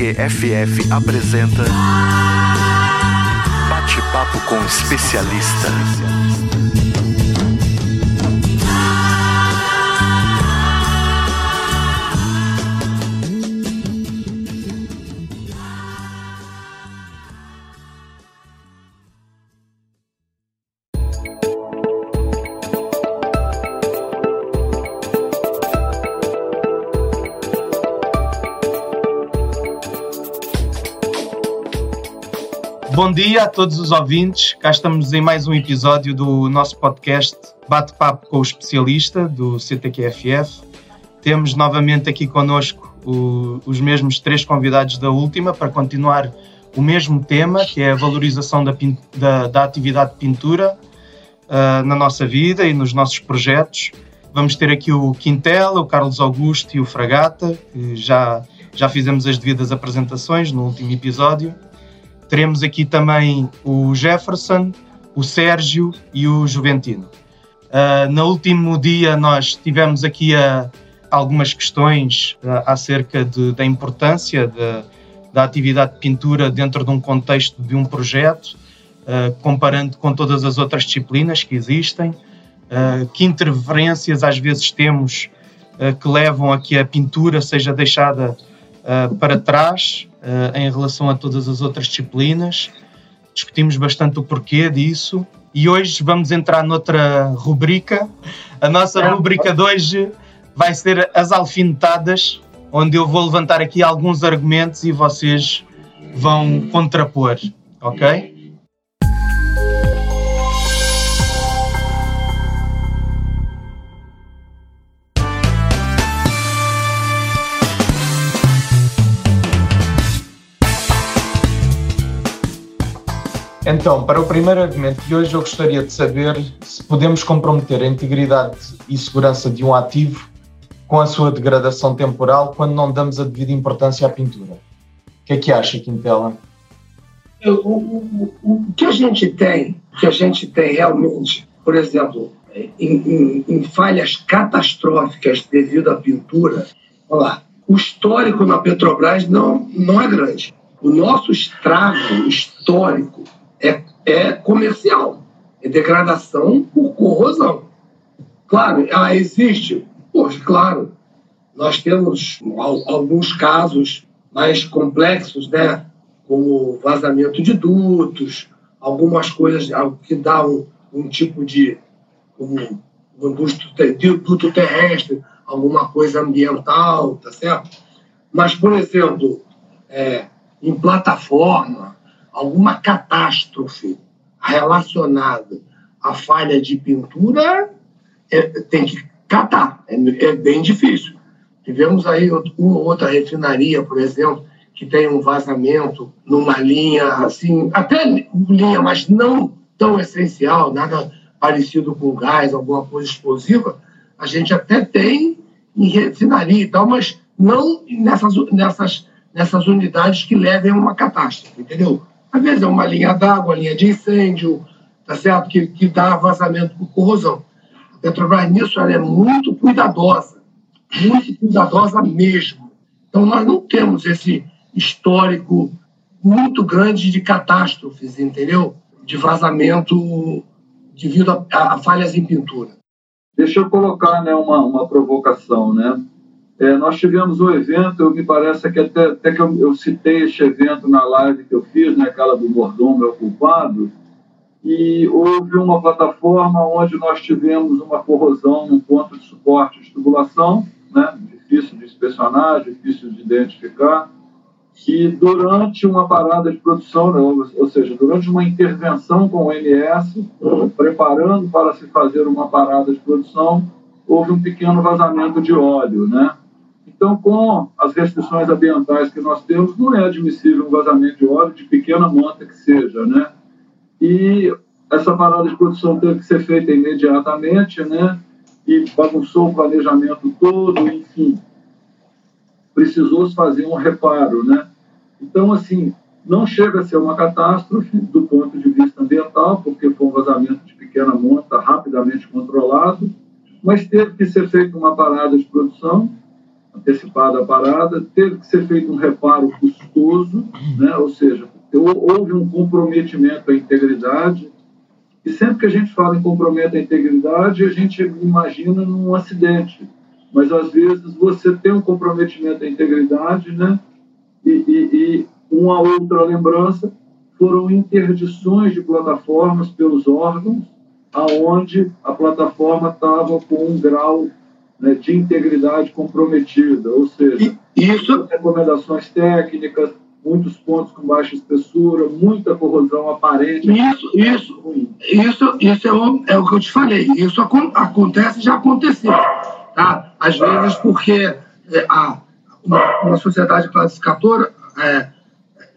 CTQ-FF apresenta Bate-papo com especialista. Dia a todos os ouvintes. Cá estamos em mais um episódio do nosso podcast Bate-Papo com o Especialista do CTQFF. Temos novamente aqui connosco o, os mesmos três convidados da última para continuar o mesmo tema, que é a valorização da, da, da atividade de pintura uh, na nossa vida e nos nossos projetos. Vamos ter aqui o Quintela, o Carlos Augusto e o Fragata, que já, já fizemos as devidas apresentações no último episódio. Teremos aqui também o Jefferson, o Sérgio e o Juventino. Uh, no último dia nós tivemos aqui uh, algumas questões uh, acerca de, da importância de, da atividade de pintura dentro de um contexto de um projeto, comparando com todas as outras disciplinas que existem, que interferências às vezes temos que levam a que a pintura seja deixada para trás uh, em relação a todas as outras disciplinas. Discutimos bastante o porquê disso. E hoje vamos entrar noutra rubrica. A nossa rubrica de hoje vai ser as alfinetadas, onde eu vou levantar aqui alguns argumentos e vocês vão contrapor, ok? Então, para o primeiro argumento de hoje, eu gostaria de saber se podemos comprometer a integridade e segurança de um ativo com a sua degradação temporal quando não damos a devida importância à pintura. O que é que acha, Quintela? O, o, o, que a gente tem, que a gente tem realmente, por exemplo, em, em, em falhas catastróficas devido à pintura, olha lá, o histórico na Petrobras não, não é grande. O nosso estrago histórico é, é comercial, é degradação por corrosão. Claro, ela existe? Poxa, claro. Nós temos alguns casos mais complexos, né? como vazamento de dutos, algumas coisas que dão um, um tipo de como um duto terrestre, alguma coisa ambiental, tá certo? Mas, por exemplo, é, em plataforma, alguma catástrofe relacionada à falha de pintura, é, tem que catar. É, é, bem difícil. Tivemos aí uma outra refinaria, por exemplo, que tem um vazamento numa linha assim, até linha, mas não tão essencial, nada parecido com gás, alguma coisa explosiva. A gente até tem em refinaria e tal, mas não nessas, nessas, nessas unidades que levem a uma catástrofe, entendeu? Às vezes é uma linha d'água, linha de incêndio, tá certo? Que, que dá vazamento por corrosão. A Petrobras, nisso, ela é muito cuidadosa, muito cuidadosa mesmo. Então, nós não temos esse histórico muito grande de catástrofes, entendeu? De vazamento devido a, a falhas em pintura. Deixa eu colocar né, uma, uma provocação, né? É, nós tivemos um evento, me parece que até, até que eu, eu, citei este evento na live que eu fiz, né, aquela do mordomo é culpado, e houve uma plataforma onde nós tivemos uma corrosão num ponto de suporte de tubulação, né, difícil de inspecionar, difícil de identificar, e durante uma parada de produção, né, ou seja, durante uma intervenção com o NS, preparando para se fazer uma parada de produção, houve um pequeno vazamento de óleo, né? Então, com as restrições ambientais que nós temos, não é admissível um vazamento de óleo, de pequena monta que seja, né? E essa parada de produção teve que ser feita imediatamente, né? E bagunçou o planejamento todo, enfim. Precisou-se fazer um reparo, né? Então, assim, não chega a ser uma catástrofe do ponto de vista ambiental, porque foi um vazamento de pequena monta rapidamente controlado, mas teve que ser feita uma parada de produção antecipada a parada, teve que ser feito um reparo custoso, né? ou seja, houve um comprometimento à integridade, e sempre que a gente fala em comprometimento à integridade, a gente imagina num acidente, mas às vezes você tem um comprometimento à integridade, né? e, e, e uma outra lembrança foram interdições de plataformas pelos órgãos, aonde a plataforma estava com um grau né, de integridade comprometida, ou seja, isso recomendações técnicas, muitos pontos com baixa espessura, muita corrosão aparente. Isso, isso, isso, isso é o, é o que eu te falei. Isso acontece, já aconteceu, tá? Às vezes porque é, a, uma, uma sociedade classificadora é,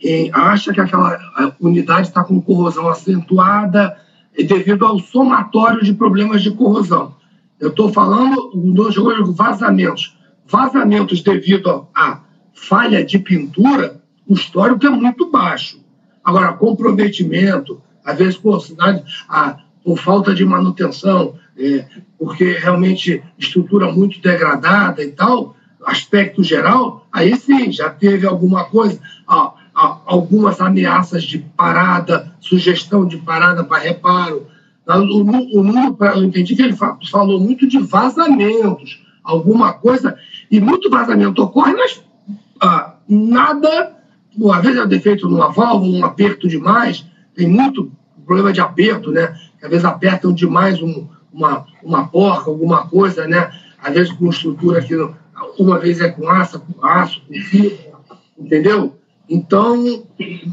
é, acha que aquela unidade está com corrosão acentuada devido ao somatório de problemas de corrosão. Eu estou falando dos vazamentos. Vazamentos devido à falha de pintura, o histórico é muito baixo. Agora, comprometimento, às vezes por cidade, a, por falta de manutenção, é, porque realmente estrutura muito degradada e tal, aspecto geral, aí sim, já teve alguma coisa, ó, algumas ameaças de parada, sugestão de parada para reparo. O, o número, eu entendi que ele falou muito de vazamentos, alguma coisa, e muito vazamento ocorre, mas ah, nada, às vezes é defeito numa válvula, um aperto demais, tem muito problema de aperto, né? Às vezes apertam demais um, uma, uma porca, alguma coisa, né? Às vezes com estrutura que uma vez é com aço, com aço, com fibra, entendeu? Então,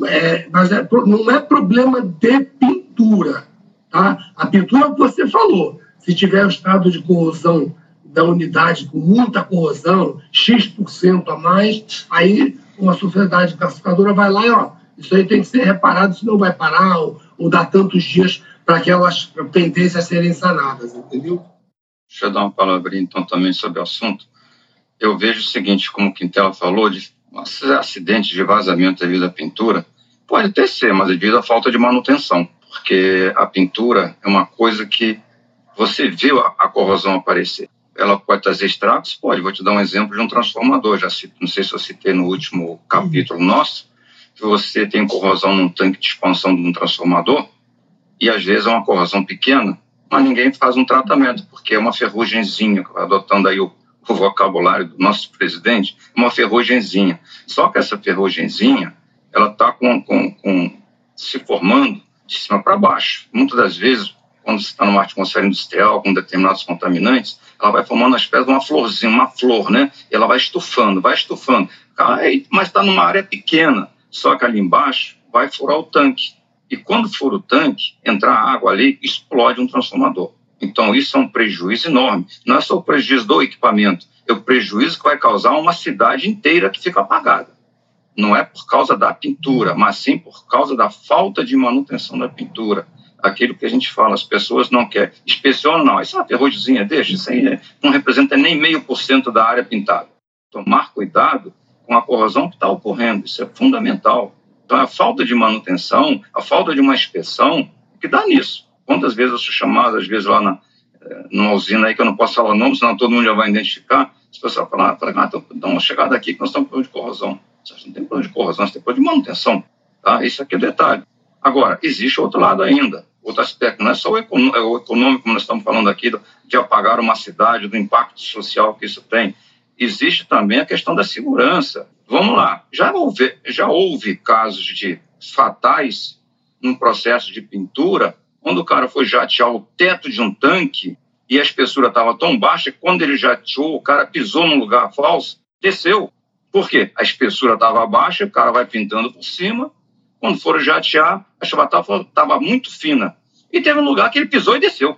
é, mas é, não é problema de pintura. Tá? A pintura que você falou. Se tiver o estado de corrosão da unidade com muita corrosão, X% a mais, aí uma sociedade classificadora vai lá e ó, isso aí tem que ser reparado, senão vai parar ou, ou dar tantos dias para aquelas pendências serem sanadas, entendeu? Deixa eu dar uma palavrinha então também sobre o assunto. Eu vejo o seguinte, como o Quintela falou, de acidentes de vazamento devido à pintura, pode até ser, mas é devido à falta de manutenção, porque a pintura é uma coisa que você viu a, a corrosão aparecer. Ela pode trazer estragos? Pode. Vou te dar um exemplo de um transformador. Já cito, não sei se eu citei no último capítulo nosso, que você tem corrosão num tanque de expansão de um transformador, e às vezes é uma corrosão pequena, mas ninguém faz um tratamento, porque é uma ferrugemzinha, adotando aí o o vocabulário do nosso presidente, uma ferrugemzinha. Só que essa ferrugemzinha, ela está com, com, com, se formando de cima para baixo. Muitas das vezes, quando você está numa atmosfera industrial com determinados contaminantes, ela vai formando uma espécie de uma florzinha, uma flor, né? E ela vai estufando, vai estufando. Mas está numa área pequena, só que ali embaixo vai furar o tanque. E quando fura o tanque, entrar água ali, explode um transformador. Então, isso é um prejuízo enorme. Não é só o prejuízo do equipamento, é o prejuízo que vai causar uma cidade inteira que fica apagada. Não é por causa da pintura, mas sim por causa da falta de manutenção da pintura. Aquilo que a gente fala, as pessoas não querem. Inspecionam, não. Isso é uma ferrugemzinha, deixa. Isso aí não representa nem meio por cento da área pintada. Tomar cuidado com a corrosão que está ocorrendo. Isso é fundamental. Então, a falta de manutenção, a falta de uma inspeção, que dá nisso. Quantas vezes eu sou chamado, às vezes lá na, eh, numa usina aí, que eu não posso falar nome, senão todo mundo já vai identificar. As pessoas falam, ah, dá uma chegada aqui que nós estamos com problema de corrosão. Vocês não tem problema de corrosão, nós temos problema de manutenção. Tá? Isso aqui é detalhe. Agora, existe outro lado ainda, outro aspecto, não é só o, é econômico, como nós estamos falando aqui, de apagar uma cidade, do impacto social que isso tem. Existe também a questão da segurança. Vamos lá, já houve, já houve casos de fatais no processo de pintura quando o cara foi jatear o teto de um tanque e a espessura estava tão baixa que quando ele jateou, o cara pisou num lugar falso, desceu. Por quê? A espessura estava baixa, o cara vai pintando por cima. Quando foram jatear, a chuva estava muito fina. E teve um lugar que ele pisou e desceu.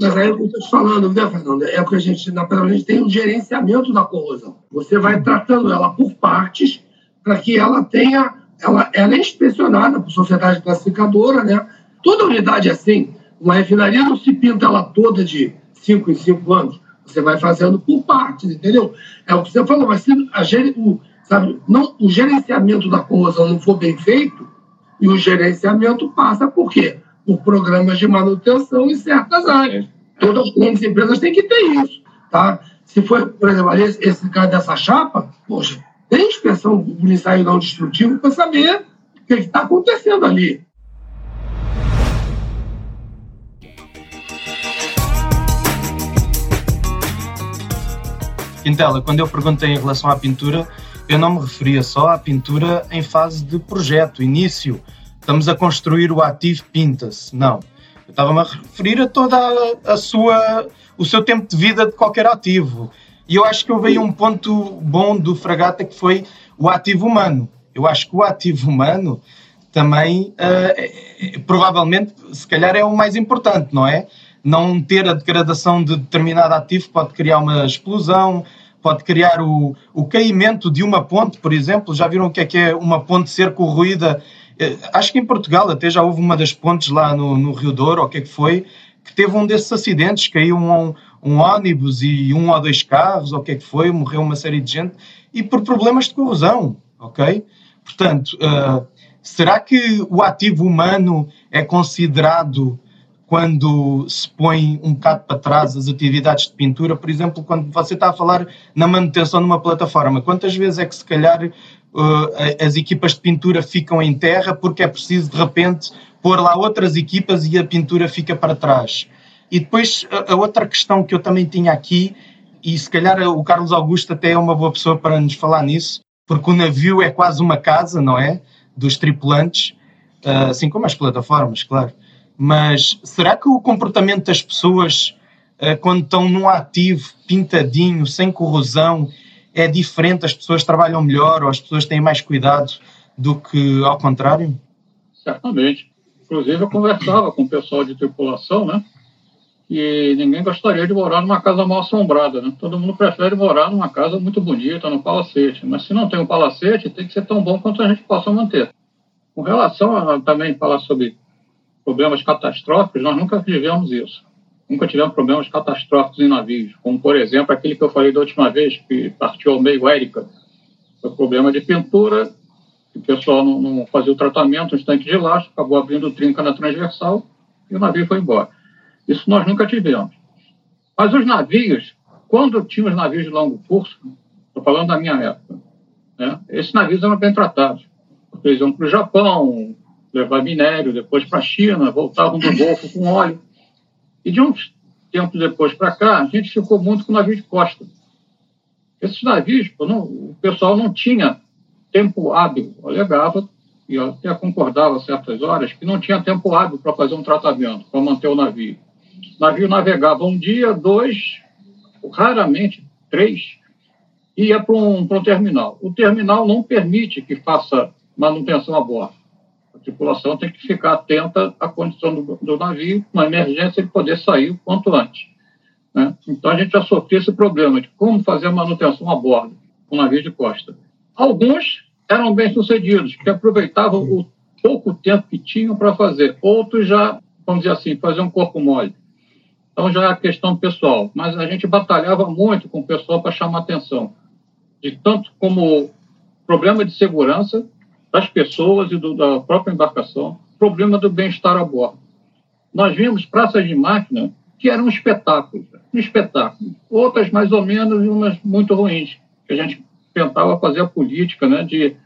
Mas aí eu estou te falando, né, Fernando? É o que a gente, na a gente tem um gerenciamento da corrosão. Você vai tratando ela por partes para que ela tenha. Ela, ela é inspecionada por sociedade classificadora, né? Toda unidade é assim. Uma refinaria não se pinta ela toda de cinco em cinco anos. Você vai fazendo por partes, entendeu? É o que você falou, mas se a, o, sabe, não, o gerenciamento da corrosão não for bem feito, e o gerenciamento passa por quê? Por programas de manutenção em certas áreas. Todas as grandes empresas têm que ter isso. Tá? Se for, por exemplo, esse, esse cara dessa chapa, poxa, tem inspeção do ensaio não destrutivo para saber o que está acontecendo ali. Quintela, quando eu perguntei em relação à pintura, eu não me referia só à pintura em fase de projeto, início. Estamos a construir o ativo, pinta-se. Não. Eu estava-me a referir a toda a, a, sua, o seu tempo de vida de qualquer ativo. E eu acho que houve aí um ponto bom do Fragata que foi o ativo humano. Eu acho que o ativo humano também, uh, provavelmente, se calhar é o mais importante, não é? Não ter a degradação de determinado ativo pode criar uma explosão, pode criar o, o caimento de uma ponte, por exemplo. Já viram o que é que é uma ponte ser corroída? Uh, acho que em Portugal até já houve uma das pontes lá no, no Rio Douro, ou o que é que foi, que teve um desses acidentes, caiu um, um ônibus e um ou dois carros, ou o que é que foi, morreu uma série de gente, e por problemas de corrosão, ok? Portanto, uh, será que o ativo humano é considerado quando se põe um bocado para trás as atividades de pintura? Por exemplo, quando você está a falar na manutenção de uma plataforma, quantas vezes é que se calhar uh, as equipas de pintura ficam em terra porque é preciso de repente pôr lá outras equipas e a pintura fica para trás? E depois a, a outra questão que eu também tinha aqui, e se calhar o Carlos Augusto até é uma boa pessoa para nos falar nisso, porque o navio é quase uma casa, não é? Dos tripulantes, uh, assim como as plataformas, claro. Mas será que o comportamento das pessoas, uh, quando estão num ativo pintadinho, sem corrosão, é diferente? As pessoas trabalham melhor ou as pessoas têm mais cuidado do que ao contrário? Certamente. Inclusive, eu conversava com o pessoal de tripulação, né? e ninguém gostaria de morar numa casa mal assombrada, né? Todo mundo prefere morar numa casa muito bonita, num palacete. Mas se não tem um palacete, tem que ser tão bom quanto a gente possa manter. Com relação a também falar sobre problemas catastróficos, nós nunca vivemos isso. Nunca tivemos problemas catastróficos em navios, como, por exemplo, aquele que eu falei da última vez, que partiu ao meio Érica. Foi problema de pintura, o pessoal não, não fazia o tratamento, um tanques de lastro, acabou abrindo trinca na transversal e o navio foi embora. Isso nós nunca tivemos. Mas os navios, quando tinha os navios de longo curso, estou falando da minha época, né, esses navios eram bem tratados. Eles iam para o Japão, levar minério, depois para a China, voltavam do Golfo com óleo. E de uns tempos depois para cá, a gente ficou muito com navio de costa. Esses navios, não, o pessoal não tinha tempo hábil, alegava, e até concordava certas horas, que não tinha tempo hábil para fazer um tratamento, para manter o navio. O navio navegava um dia, dois, raramente três, e ia para um, um terminal. O terminal não permite que faça manutenção a bordo. Tripulação tem que ficar atenta à condição do, do navio, uma emergência, ele poder sair o quanto antes. Né? Então, a gente já sofreu esse problema de como fazer a manutenção a bordo, com um navio de costa. Alguns eram bem-sucedidos, que aproveitavam o pouco tempo que tinham para fazer. Outros já, vamos dizer assim, faziam um corpo mole. Então já é questão pessoal. Mas a gente batalhava muito com o pessoal para chamar atenção. De tanto como problema de segurança das pessoas e do, da própria embarcação, problema do bem-estar a bordo. Nós vimos praças de máquina que eram um espetáculo, um espetáculo. Outras mais ou menos e umas muito ruins, que a gente tentava fazer a política né, de,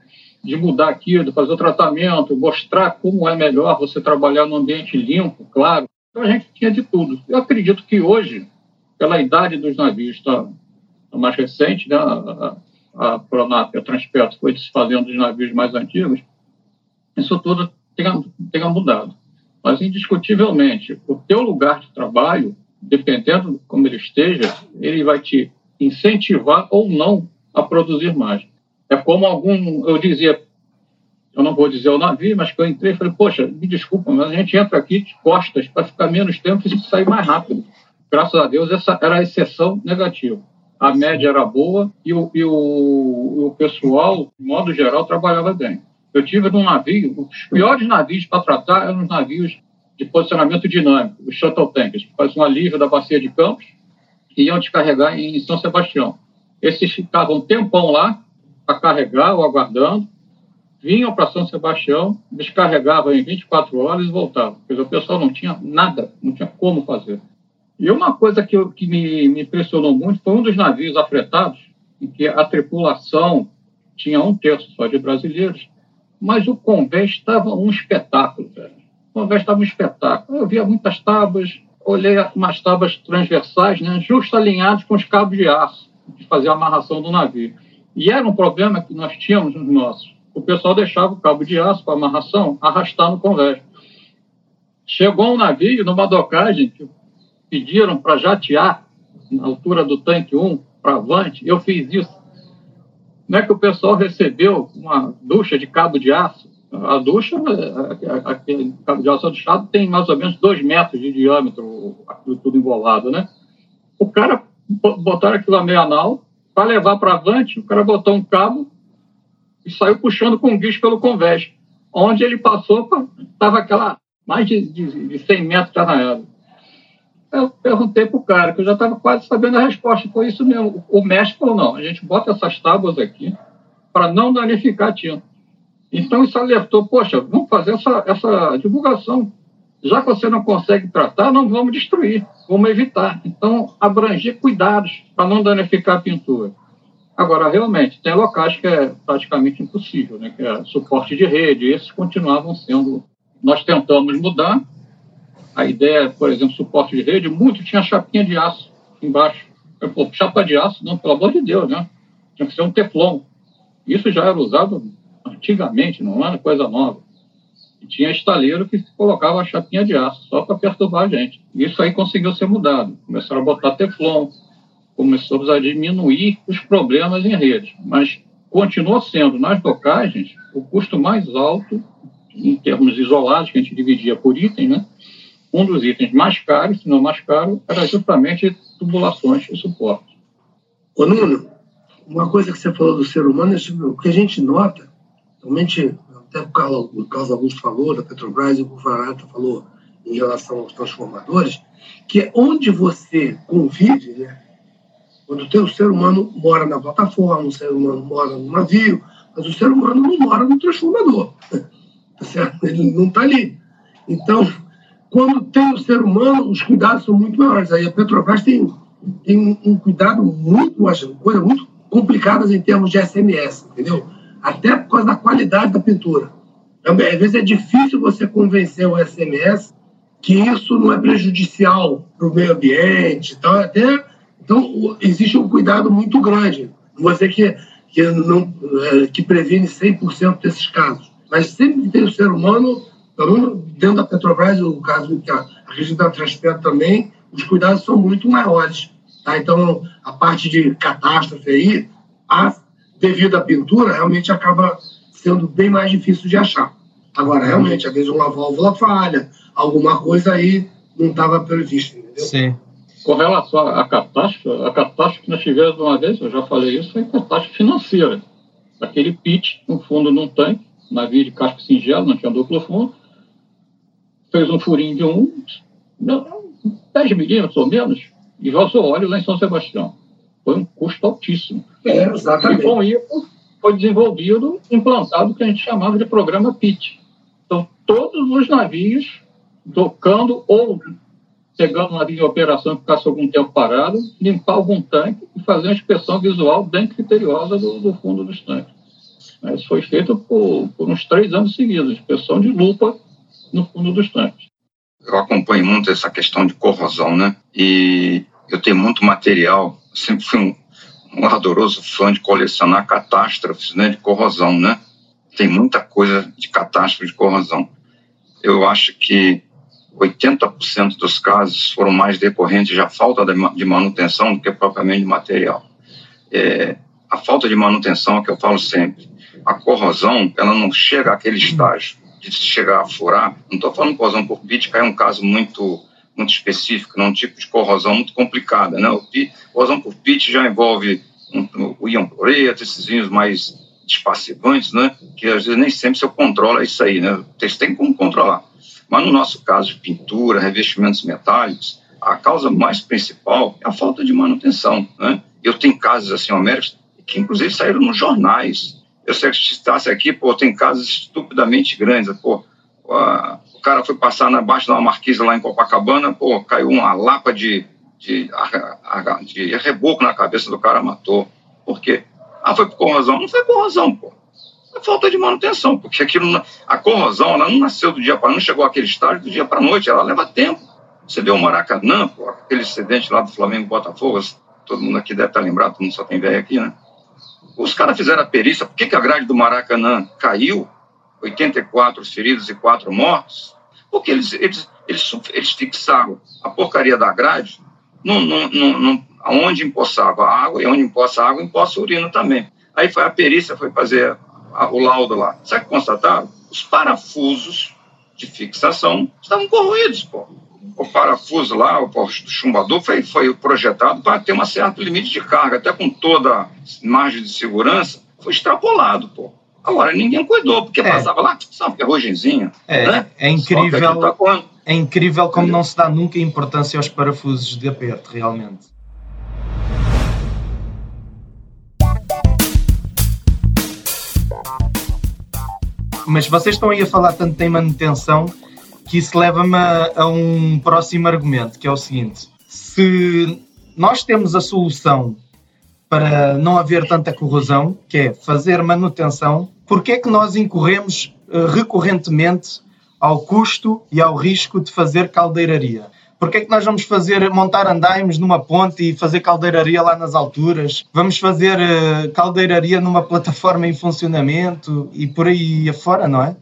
de mudar aquilo, fazer o tratamento, mostrar como é melhor você trabalhar num ambiente limpo, claro. Então a gente tinha de tudo. Eu acredito que hoje, pela idade dos navios, está tá mais recente, né? a, a, Pronap, a Transpetro, foi desfazendo dos navios mais antigos, isso tudo tenha, tenha mudado. Mas, indiscutivelmente, o teu lugar de trabalho, dependendo de como ele esteja, ele vai te incentivar ou não a produzir mais. É como algum, eu dizia eu não vou dizer o navio, mas que eu entrei e falei, poxa, me desculpa, mas a gente entra aqui de costas para ficar menos tempo e sair mais rápido. Graças a Deus, essa era a exceção negativa. A média era boa e o, e o, o pessoal, de modo geral, trabalhava bem. Eu tive num navio, os piores navios para tratar eram os navios de posicionamento dinâmico, os shuttle tankers, que faziam alívio da bacia de Campos e iam descarregar em São Sebastião. Esses ficavam um tempão lá para carregar ou aguardando, vinham para São Sebastião, descarregavam em 24 horas e voltavam. Porque o pessoal não tinha nada, não tinha como fazer. E uma coisa que, eu, que me, me impressionou muito foi um dos navios afretados, em que a tripulação tinha um terço só de brasileiros, mas o convés estava um espetáculo, velho. O convés estava um espetáculo. Eu via muitas tábuas, olhei umas tábuas transversais, né, justo alinhadas com os cabos de aço, de fazer a amarração do navio. E era um problema que nós tínhamos nos nossos. O pessoal deixava o cabo de aço para amarração arrastar no convés. Chegou um navio numa docagem que pediram para jatear na altura do tanque 1 para avante. Eu fiz isso. Não é que o pessoal recebeu uma ducha de cabo de aço. A ducha, aquele cabo de aço chado tem mais ou menos dois metros de diâmetro, aquilo tudo envolado, né? O cara botaram aquilo a meia nau, para levar para avante, o cara botou um cabo e saiu puxando com guicho pelo convés. Onde ele passou, estava aquela mais de, de, de 100 metros de arranhado. Eu perguntei para o cara, que eu já estava quase sabendo a resposta. Foi isso mesmo. O mestre falou: não, a gente bota essas tábuas aqui para não danificar a tinta. Então isso alertou: poxa, vamos fazer essa, essa divulgação. Já que você não consegue tratar, não vamos destruir, vamos evitar. Então, abranger cuidados para não danificar a pintura. Agora, realmente, tem locais que é praticamente impossível, né? que é suporte de rede, esses continuavam sendo. Nós tentamos mudar. A ideia, por exemplo, suporte de rede, muito tinha chapinha de aço embaixo. Eu, pô, chapa de aço, não, pelo amor de Deus, né? Tinha que ser um teflon. Isso já era usado antigamente, não era coisa nova. E tinha estaleiro que colocava a chapinha de aço só para perturbar a gente. Isso aí conseguiu ser mudado. Começaram a botar teflon, começamos a diminuir os problemas em rede. Mas continua sendo, nas docagens, o custo mais alto, em termos isolados, que a gente dividia por item, né? Um dos itens mais caros, se não mais caro, era justamente tubulações e suporte. Ô, Nuno, uma coisa que você falou do ser humano, o que a gente nota, realmente até o Carlos, o Carlos Augusto falou, da Petrobras, o Bufarata falou em relação aos transformadores, que é onde você convive, né? Quando o teu ser humano mora na plataforma, o ser humano mora no navio, mas o ser humano não mora no transformador. Tá certo? Ele não está ali. Então, quando tem o ser humano, os cuidados são muito maiores. Aí a Petrobras tem, tem um cuidado muito, coisa muito complicadas em termos de SMS, entendeu? até por causa da qualidade da pintura. Às vezes é difícil você convencer o SMS que isso não é prejudicial para o meio ambiente. Então, até, então, existe um cuidado muito grande. Você que, que, não, é, que previne 100% desses casos. Mas sempre tem o ser humano, dentro da Petrobras, o caso que a, a região da Transpetro também, os cuidados são muito maiores. Tá? Então, a parte de catástrofe aí, a devido à pintura, realmente acaba sendo bem mais difícil de achar. Agora, realmente, às vezes uma válvula falha, alguma coisa aí não estava prevista, entendeu? Sim. Com relação à catástrofe, a catástrofe que nós tivemos uma vez, eu já falei isso, foi catástrofe financeira. Aquele pit no fundo num tanque, navio de casco singelo, não tinha duplo fundo, fez um furinho de um, 10 milímetros ou menos, e vazou óleo lá em São Sebastião. Foi um custo altíssimo. É, exatamente. E com isso foi desenvolvido, implantado o que a gente chamava de programa PIT. Então, todos os navios docando ou pegando um navio em operação que ficasse algum tempo parado, limpar algum tanque e fazer uma inspeção visual bem criteriosa do, do fundo dos tanques. Isso foi feito por, por uns três anos seguidos, inspeção de lupa no fundo dos tanques. Eu acompanho muito essa questão de corrosão, né? E eu tenho muito material sempre fui um, um ardoroso fã de colecionar catástrofes né, de corrosão, né? Tem muita coisa de catástrofe de corrosão. Eu acho que 80% dos casos foram mais decorrentes da falta de manutenção do que propriamente de material. É, a falta de manutenção é que eu falo sempre. A corrosão, ela não chega àquele estágio de chegar a furar. Não estou falando corrosão por que é um caso muito muito específico, num tipo de corrosão muito complicada. Né? O pi, corrosão por pit já envolve um, o íon cloreto, esses vinhos mais despassivantes, né? que às vezes nem sempre você controla isso aí. Né? Você tem como controlar. Mas no nosso caso de pintura, revestimentos metálicos, a causa mais principal é a falta de manutenção. Né? Eu tenho casos assim, homéricos, que inclusive saíram nos jornais. Eu sei que citasse aqui, pô, tem casos estupidamente grandes. Pô, o cara foi passar na baixa de uma marquise lá em Copacabana, pô, caiu uma lapa de, de, de reboco na cabeça do cara, matou. Por quê? Ah, foi por corrosão. Não foi corrosão, pô. É falta de manutenção, porque aquilo, a corrosão, ela não nasceu do dia para não chegou àquele estágio do dia para noite, ela leva tempo. Você vê o Maracanã, pô, aquele acidente lá do Flamengo Botafogo, todo mundo aqui deve estar lembrado, todo mundo só tem velho aqui, né? Os caras fizeram a perícia, por que, que a grade do Maracanã caiu? 84 feridos e 4 mortos? Porque eles, eles, eles, eles fixaram a porcaria da grade no, no, no, no, onde empoçava a água, e onde empoça a água, empoça a urina também. Aí foi a perícia, foi fazer a, o laudo lá. Sabe o que constataram? Os parafusos de fixação estavam corroídos, pô. O parafuso lá, o chumbador, foi, foi projetado para ter um certo limite de carga, até com toda a margem de segurança, foi extrapolado, pô. Agora, ninguém cuidou, porque é. passava lá, só uma ferrugemzinha. É, né? é incrível. Tá é incrível como não se dá nunca importância aos parafusos de aperto, realmente. Mas vocês estão aí a falar tanto em manutenção que isso leva-me a, a um próximo argumento, que é o seguinte: se nós temos a solução para não haver tanta corrosão, que é fazer manutenção, por que é que nós incorremos uh, recorrentemente ao custo e ao risco de fazer caldeiraria? Porquê é que nós vamos fazer, montar andaimes numa ponte e fazer caldeiraria lá nas alturas? Vamos fazer uh, caldeiraria numa plataforma em funcionamento e por aí afora, não é?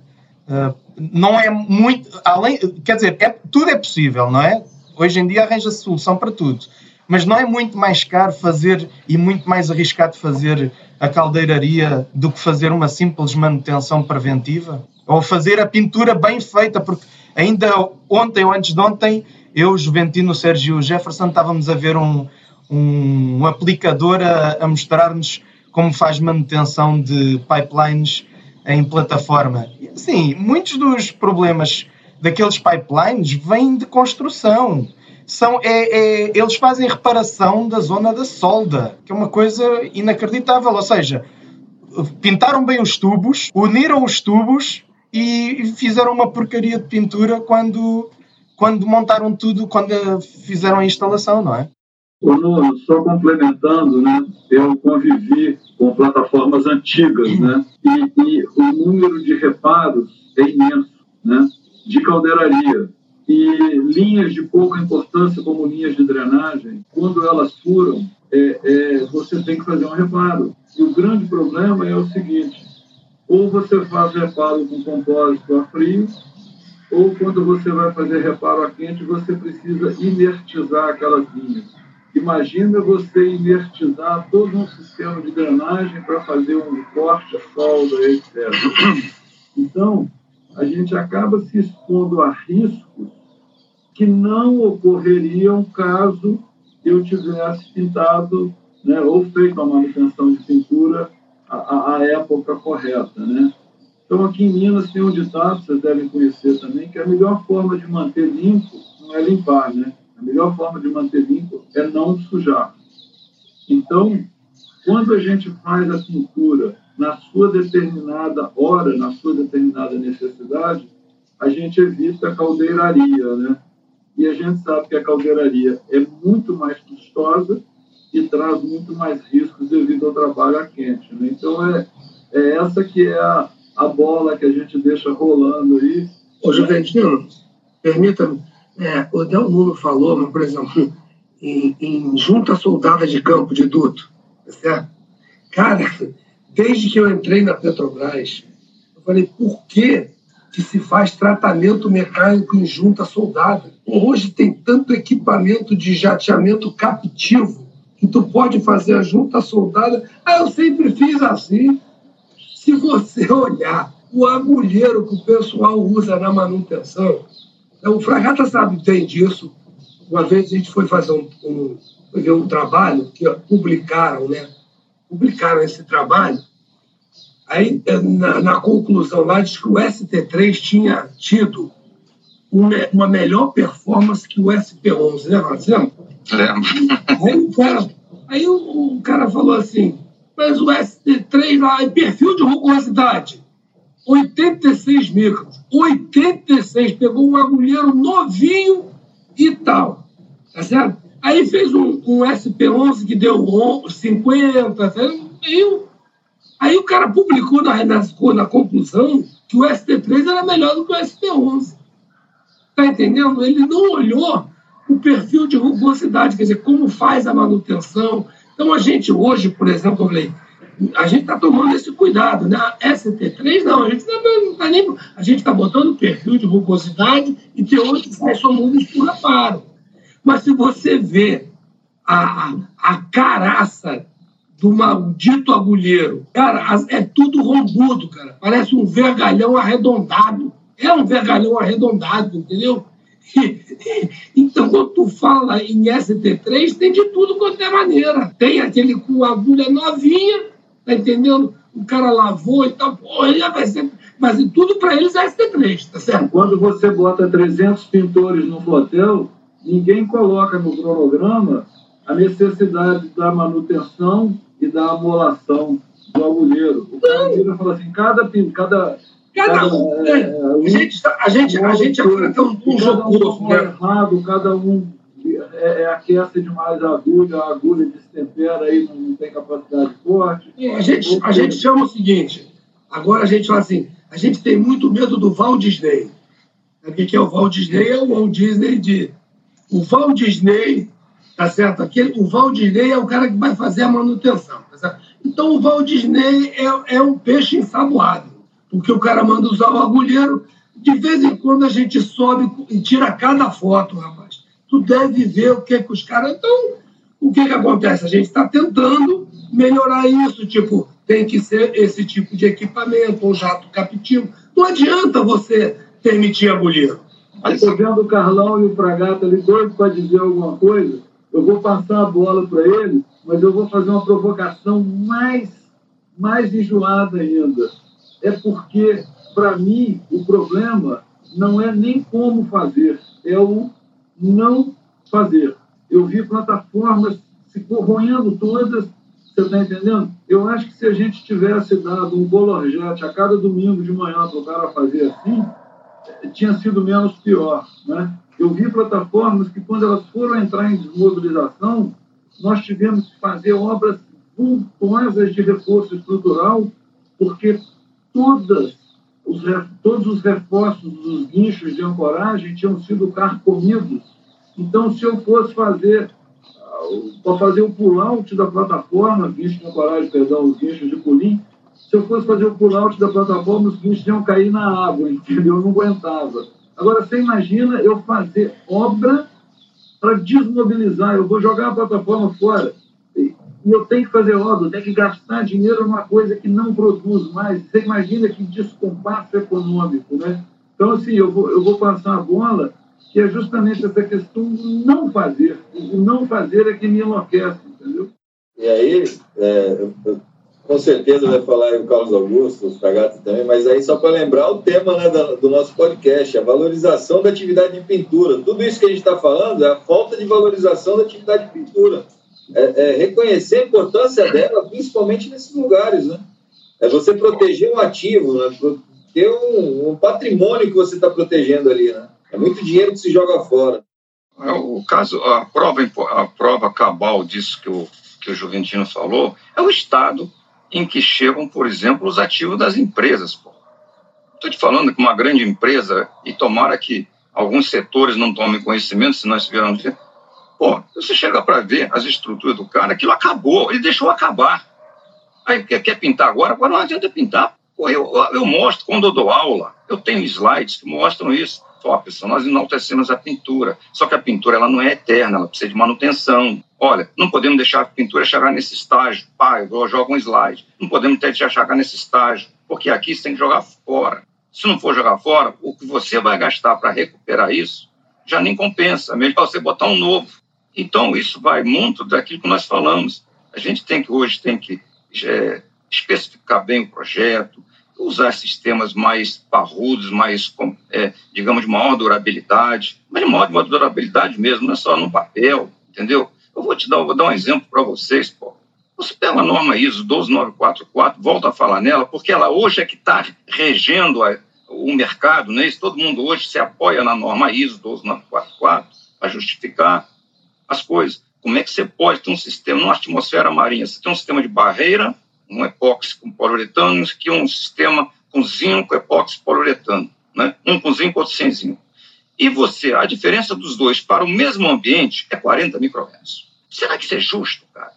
Uh, não é muito, além, quer dizer, é, tudo é possível, não é? Hoje em dia arranja-se solução para tudo. Mas não é muito mais caro fazer e muito mais arriscado fazer a caldeiraria do que fazer uma simples manutenção preventiva? Ou fazer a pintura bem feita, porque ainda ontem ou antes de ontem eu, Juventino, Sérgio Jefferson, estávamos a ver um, um aplicador a, a mostrar-nos como faz manutenção de pipelines em plataforma. Sim, muitos dos problemas daqueles pipelines vêm de construção. São, é, é, eles fazem reparação da zona da solda, que é uma coisa inacreditável. Ou seja, pintaram bem os tubos, uniram os tubos e fizeram uma porcaria de pintura quando quando montaram tudo, quando fizeram a instalação, não é? só complementando, né, eu convivi com plataformas antigas, né, e, e, o número de reparos é imenso, né, de caldeiraria. E linhas de pouca importância, como linhas de drenagem, quando elas furam, é, é, você tem que fazer um reparo. E o grande problema é o seguinte: ou você faz reparo com compósito a frio, ou quando você vai fazer reparo a quente, você precisa inertizar aquelas linhas. Imagina você inertizar todo um sistema de drenagem para fazer um corte, solda, etc. Então, a gente acaba se expondo a riscos que não ocorreriam caso eu tivesse pintado né, ou feito a manutenção de pintura à, à época correta. Né? Então, aqui em Minas tem um ditado, vocês devem conhecer também, que a melhor forma de manter limpo não é limpar, né? A melhor forma de manter limpo é não sujar. Então, quando a gente faz a pintura na sua determinada hora, na sua determinada necessidade, a gente evita a caldeiraria, né? E a gente sabe que a caldeiraria é muito mais custosa e traz muito mais riscos devido ao trabalho a quente. Né? Então, é, é essa que é a, a bola que a gente deixa rolando aí. Ô, Juventino, permita-me, é, o Del Nuno falou, por exemplo, em, em junta soldada de campo de duto, tá certo? Cara, desde que eu entrei na Petrobras, eu falei, por que, que se faz tratamento mecânico em junta soldada? Hoje tem tanto equipamento de jateamento captivo que tu pode fazer a junta soldada. Ah, eu sempre fiz assim. Se você olhar o agulheiro que o pessoal usa na manutenção, o Fragata sabe bem disso. Uma vez a gente foi fazer um, um, foi ver um trabalho que publicaram, né? Publicaram esse trabalho. Aí, na, na conclusão lá, diz que o ST3 tinha tido uma, uma melhor performance que o SP11, né, Marcelo? Lembro. Aí, o cara, aí o, o cara falou assim: mas o ST3 lá é perfil de rugosidade. 86 micros. 86. Pegou um agulheiro novinho e tal. Tá certo? Aí fez um, um SP11 que deu 50, tá aí, aí o cara publicou na, na, na conclusão que o ST3 era melhor do que o SP11. Tá entendendo? Ele não olhou o perfil de rugosidade, quer dizer, como faz a manutenção. Então, a gente hoje, por exemplo, a gente está tomando esse cuidado. Né? A ST3, não, a gente não está nem. A gente está botando perfil de rugosidade e que sai somando por reparo. Mas se você vê a, a caraça do maldito agulheiro, cara, é tudo rombudo, cara. Parece um vergalhão arredondado. É um vergalhão arredondado, entendeu? Então, quando tu fala em ST3, tem de tudo quanto é maneira. Tem aquele com agulha novinha, tá entendendo? O cara lavou e tal, pô, ele vai ser. Mas tudo para eles é ST3, tá certo? Quando você bota 300 pintores no hotel, ninguém coloca no cronograma a necessidade da manutenção e da amolação do agulheiro. O e fala assim: cada, cada Cada um. É, é, a gente, tá, a gente, a gente agora tem um, um jogo né? errado, cada um é, é, aquece demais a agulha, a agulha destempera aí, não tem capacidade de corte. A gente, a gente chama o seguinte: agora a gente fala assim, a gente tem muito medo do Walt Disney. O que é o Walt Disney? É o Walt Disney de. O Walt Disney, tá certo? Aquele, o Walt Disney é o cara que vai fazer a manutenção. Tá certo? Então o Walt Disney é, é um peixe ensaboado porque o cara manda usar o agulheiro. De vez em quando a gente sobe e tira cada foto, rapaz. Tu deve ver o que, que os caras. Então, o que, que acontece? A gente está tentando melhorar isso. Tipo, tem que ser esse tipo de equipamento, um jato captivo. Não adianta você permitir agulheiro. Estou vendo o Carlão e o Fragata ali doido para dizer alguma coisa. Eu vou passar a bola para ele, mas eu vou fazer uma provocação mais, mais enjoada ainda é porque, para mim, o problema não é nem como fazer, é o não fazer. Eu vi plataformas se corroendo todas, você está entendendo? Eu acho que se a gente tivesse dado um bolorjete a cada domingo de manhã para o cara fazer assim, tinha sido menos pior. Né? Eu vi plataformas que, quando elas foram entrar em desmobilização, nós tivemos que fazer obras vultuosas de reforço estrutural, porque todas os, todos os reforços dos guinchos de ancoragem tinham sido carcomidos. Então, se eu fosse fazer para fazer o pull-out da plataforma, guincho de ancoragem, perdão, os guinchos de pulim, se eu fosse fazer o pull-out da plataforma, os guinchos iam cair na água, entendeu? Eu não aguentava. Agora, você imagina eu fazer obra para desmobilizar, eu vou jogar a plataforma fora e eu tenho que fazer obra, eu tenho que gastar dinheiro numa coisa que não produz mais. Você imagina que descompasso econômico, né? Então, assim, eu vou, eu vou passar a bola, que é justamente essa questão do não fazer. O não fazer é que me enlouquece, entendeu? E aí, é, com certeza vai falar o Carlos Augusto, os Fragatos também, mas aí só para lembrar o tema né, do, nosso podcast, a valorização da atividade de pintura. Tudo isso que a gente está falando é a falta de valorização da atividade de pintura é, é reconhecer a importância dela, principalmente nesses lugares, né? É você proteger um ativo, né? ter um, um patrimônio que você está protegendo ali, né? É muito dinheiro que se joga fora. É, o caso, a prova, a prova cabal disso que o, que o Juventino falou é o estado em que chegam, por exemplo, os ativos das empresas. Estou te falando que uma grande empresa, e tomara que alguns setores não tomem conhecimento, se nós tivermos Pô, você chega para ver as estruturas do cara, aquilo acabou, ele deixou acabar. Aí quer pintar agora? Agora não adianta pintar. Pô, eu, eu mostro, quando eu dou aula, eu tenho slides que mostram isso. Pessoal, nós enaltecemos a pintura. Só que a pintura ela não é eterna, ela precisa de manutenção. Olha, não podemos deixar a pintura chegar nesse estágio. Pai, eu jogo um slide. Não podemos deixar chegar nesse estágio, porque aqui você tem que jogar fora. Se não for jogar fora, o que você vai gastar para recuperar isso já nem compensa. Mesmo para você botar um novo. Então, isso vai muito daquilo que nós falamos. A gente tem que, hoje, tem que é, especificar bem o projeto, usar sistemas mais parrudos, mais, é, digamos, de maior durabilidade, mas de maior durabilidade mesmo, não é só no papel, entendeu? Eu vou te dar, vou dar um exemplo para vocês, pô. Você pega a norma ISO 12944, volta a falar nela, porque ela hoje é que está regendo a, o mercado, né? Isso, todo mundo hoje se apoia na norma ISO 12944 para justificar as coisas. Como é que você pode ter um sistema, numa atmosfera marinha, você tem um sistema de barreira, um epóxi com poliuretano, que um sistema com zinco, epóxi, poliuretano, né? um com zinco, outro sem zinco. E você, a diferença dos dois para o mesmo ambiente é 40 micrometros. Será que isso é justo, cara?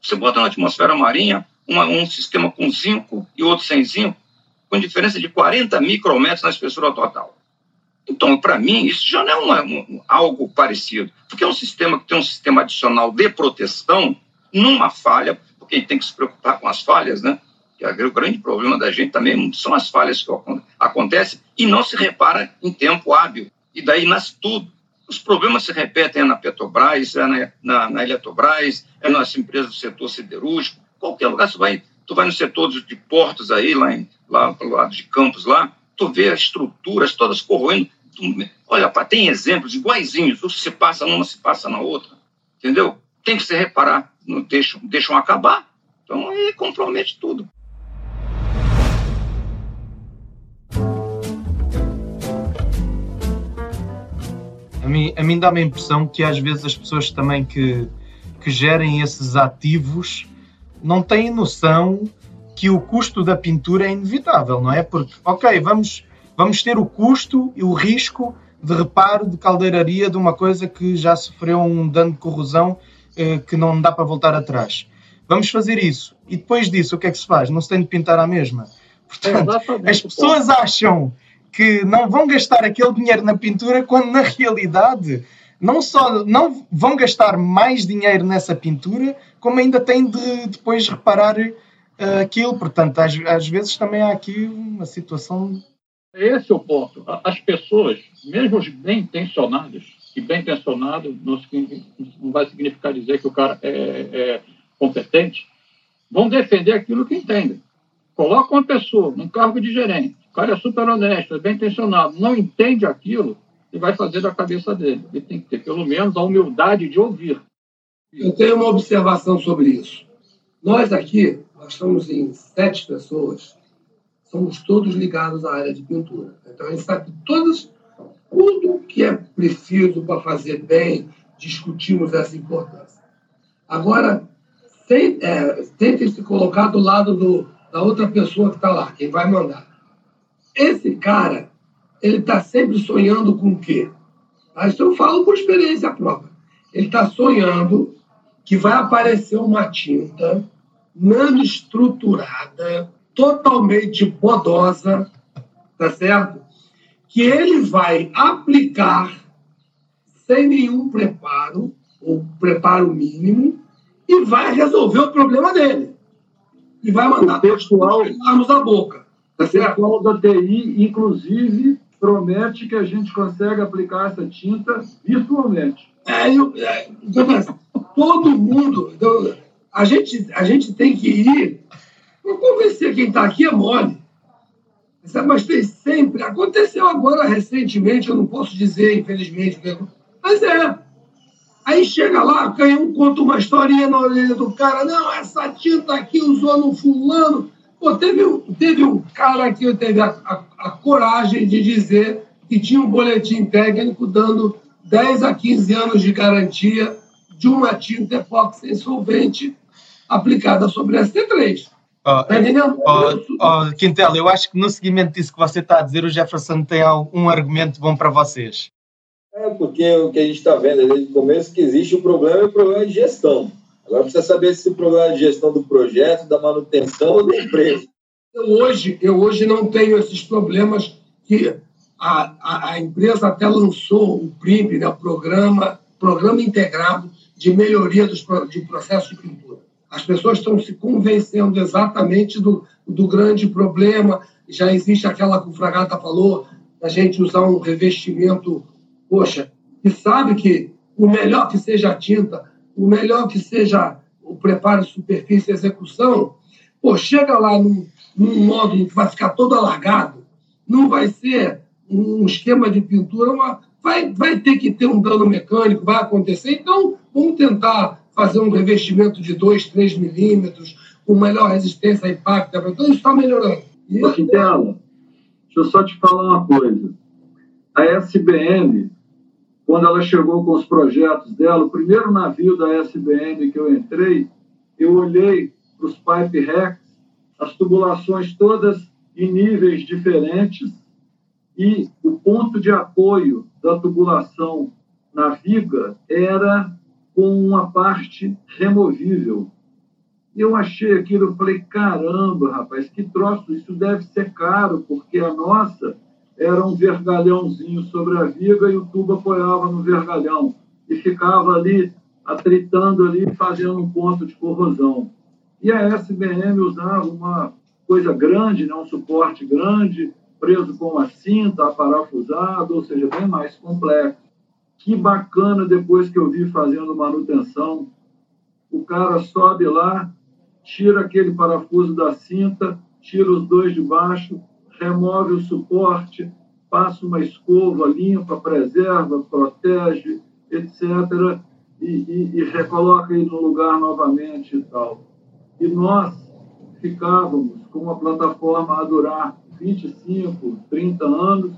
Você bota na atmosfera marinha uma, um sistema com zinco e outro sem zinco, com diferença de 40 micrometros na espessura total. Então, para mim, isso já não é um, algo parecido, porque é um sistema que tem um sistema adicional de proteção numa falha, porque tem que se preocupar com as falhas, né? Que o grande problema da gente também são as falhas que acontecem e não se repara em tempo hábil. E daí nasce tudo. Os problemas se repetem na Petrobras, é na, na, na Eletrobras, é nas empresas do setor siderúrgico, qualquer lugar você vai, tu vai no setor de portos aí, lá, em, lá pelo lado de Campos lá, tu vê as estruturas todas corroendo. Tu, olha, pá, tem exemplos iguaizinhos, se passa numa se passa na outra, entendeu? Tem que se reparar, não deixam, deixam acabar, então aí compromete tudo. A mim, a mim dá-me a impressão que às vezes as pessoas também que, que gerem esses ativos não têm noção que o custo da pintura é inevitável, não é? Porque, ok, vamos, vamos ter o custo e o risco de reparo de caldeiraria de uma coisa que já sofreu um dano de corrosão que não dá para voltar atrás. Vamos fazer isso. E depois disso, o que é que se faz? Não se tem de pintar à mesma. Portanto, as pessoas acham que não vão gastar aquele dinheiro na pintura quando na realidade não só não vão gastar mais dinheiro nessa pintura, como ainda têm de depois reparar uh, aquilo. Portanto, às, às vezes também há aqui uma situação. Esse é o ponto. As pessoas, mesmo os bem intencionados, e bem intencionado não, não vai significar dizer que o cara é, é competente, vão defender aquilo que entendem. Coloca uma pessoa num cargo de gerente, o cara é super honesto, é bem intencionado, não entende aquilo e vai fazer da cabeça dele. Ele tem que ter, pelo menos, a humildade de ouvir. Eu tenho uma observação sobre isso. Nós aqui, nós estamos em sete pessoas, somos todos ligados à área de pintura. Então, a gente sabe todas, tudo que é preciso para fazer bem, discutimos essa importância. Agora, é, tentem se colocar do lado do, da outra pessoa que está lá, quem vai mandar. Esse cara, ele está sempre sonhando com o quê? Isso eu falo por experiência própria. Ele está sonhando que vai aparecer uma tinta nano-estruturada, totalmente podosa, tá certo? Que ele vai aplicar sem nenhum preparo, ou preparo mínimo, e vai resolver o problema dele e vai mandar o pessoal armos da boca. Tá certo? O pessoal da TI, inclusive, promete que a gente consegue aplicar essa tinta virtualmente. É, eu, é, então, todo mundo. Então, a, gente, a gente tem que ir para convencer quem está aqui é mole. Mas tem sempre. Aconteceu agora recentemente, eu não posso dizer, infelizmente, mas é. Aí chega lá, ganha um conta uma historinha na orelha do cara. Não, essa tinta aqui usou no fulano. Pô, teve, teve um cara que teve a, a, a, coragem de dizer que tinha um boletim técnico dando 10 a 15 anos de garantia de uma tinta epóxi solvente aplicada sobre ST3. Oh, oh, oh, Quintel, eu acho que no seguimento disso que você está a dizer, o Jefferson tem um argumento bom para vocês. É, porque o que a gente está vendo desde o começo é que existe o um problema e o um problema de gestão. Agora precisa saber se o problema de gestão do projeto, da manutenção ou da empresa. Eu hoje, eu hoje não tenho esses problemas que a, a, a empresa até lançou o PRIMP, né, o programa, programa integrado de melhoria dos, de processo de pintura. As pessoas estão se convencendo exatamente do, do grande problema. Já existe aquela que o Fragata falou, a gente usar um revestimento poxa, e sabe que o melhor que seja a tinta, o melhor que seja o preparo superfície execução, pô, chega lá num, num módulo que vai ficar todo alargado, não vai ser um esquema de pintura, uma, vai, vai ter que ter um dano mecânico, vai acontecer. Então, vamos tentar fazer um revestimento de 2, 3 milímetros, com melhor resistência a impacto. Então, isso está melhorando. Quintela, deixa eu só te falar uma coisa. A SBM, quando ela chegou com os projetos dela, o primeiro navio da SBM que eu entrei, eu olhei para os pipe racks, as tubulações todas em níveis diferentes e o ponto de apoio da tubulação na viga era com uma parte removível. E eu achei aquilo, eu falei, caramba, rapaz, que troço, isso deve ser caro, porque a nossa era um vergalhãozinho sobre a viga e o tubo apoiava no vergalhão e ficava ali atritando ali, fazendo um ponto de corrosão. E a SBM usava uma coisa grande, né, um suporte grande, preso com uma cinta, aparafusado, ou seja, bem mais complexo. Que bacana depois que eu vi fazendo manutenção. O cara sobe lá, tira aquele parafuso da cinta, tira os dois de baixo, remove o suporte, passa uma escova, limpa, preserva, protege, etc. E, e, e recoloca ele no lugar novamente e tal. E nós ficávamos com uma plataforma a durar 25, 30 anos,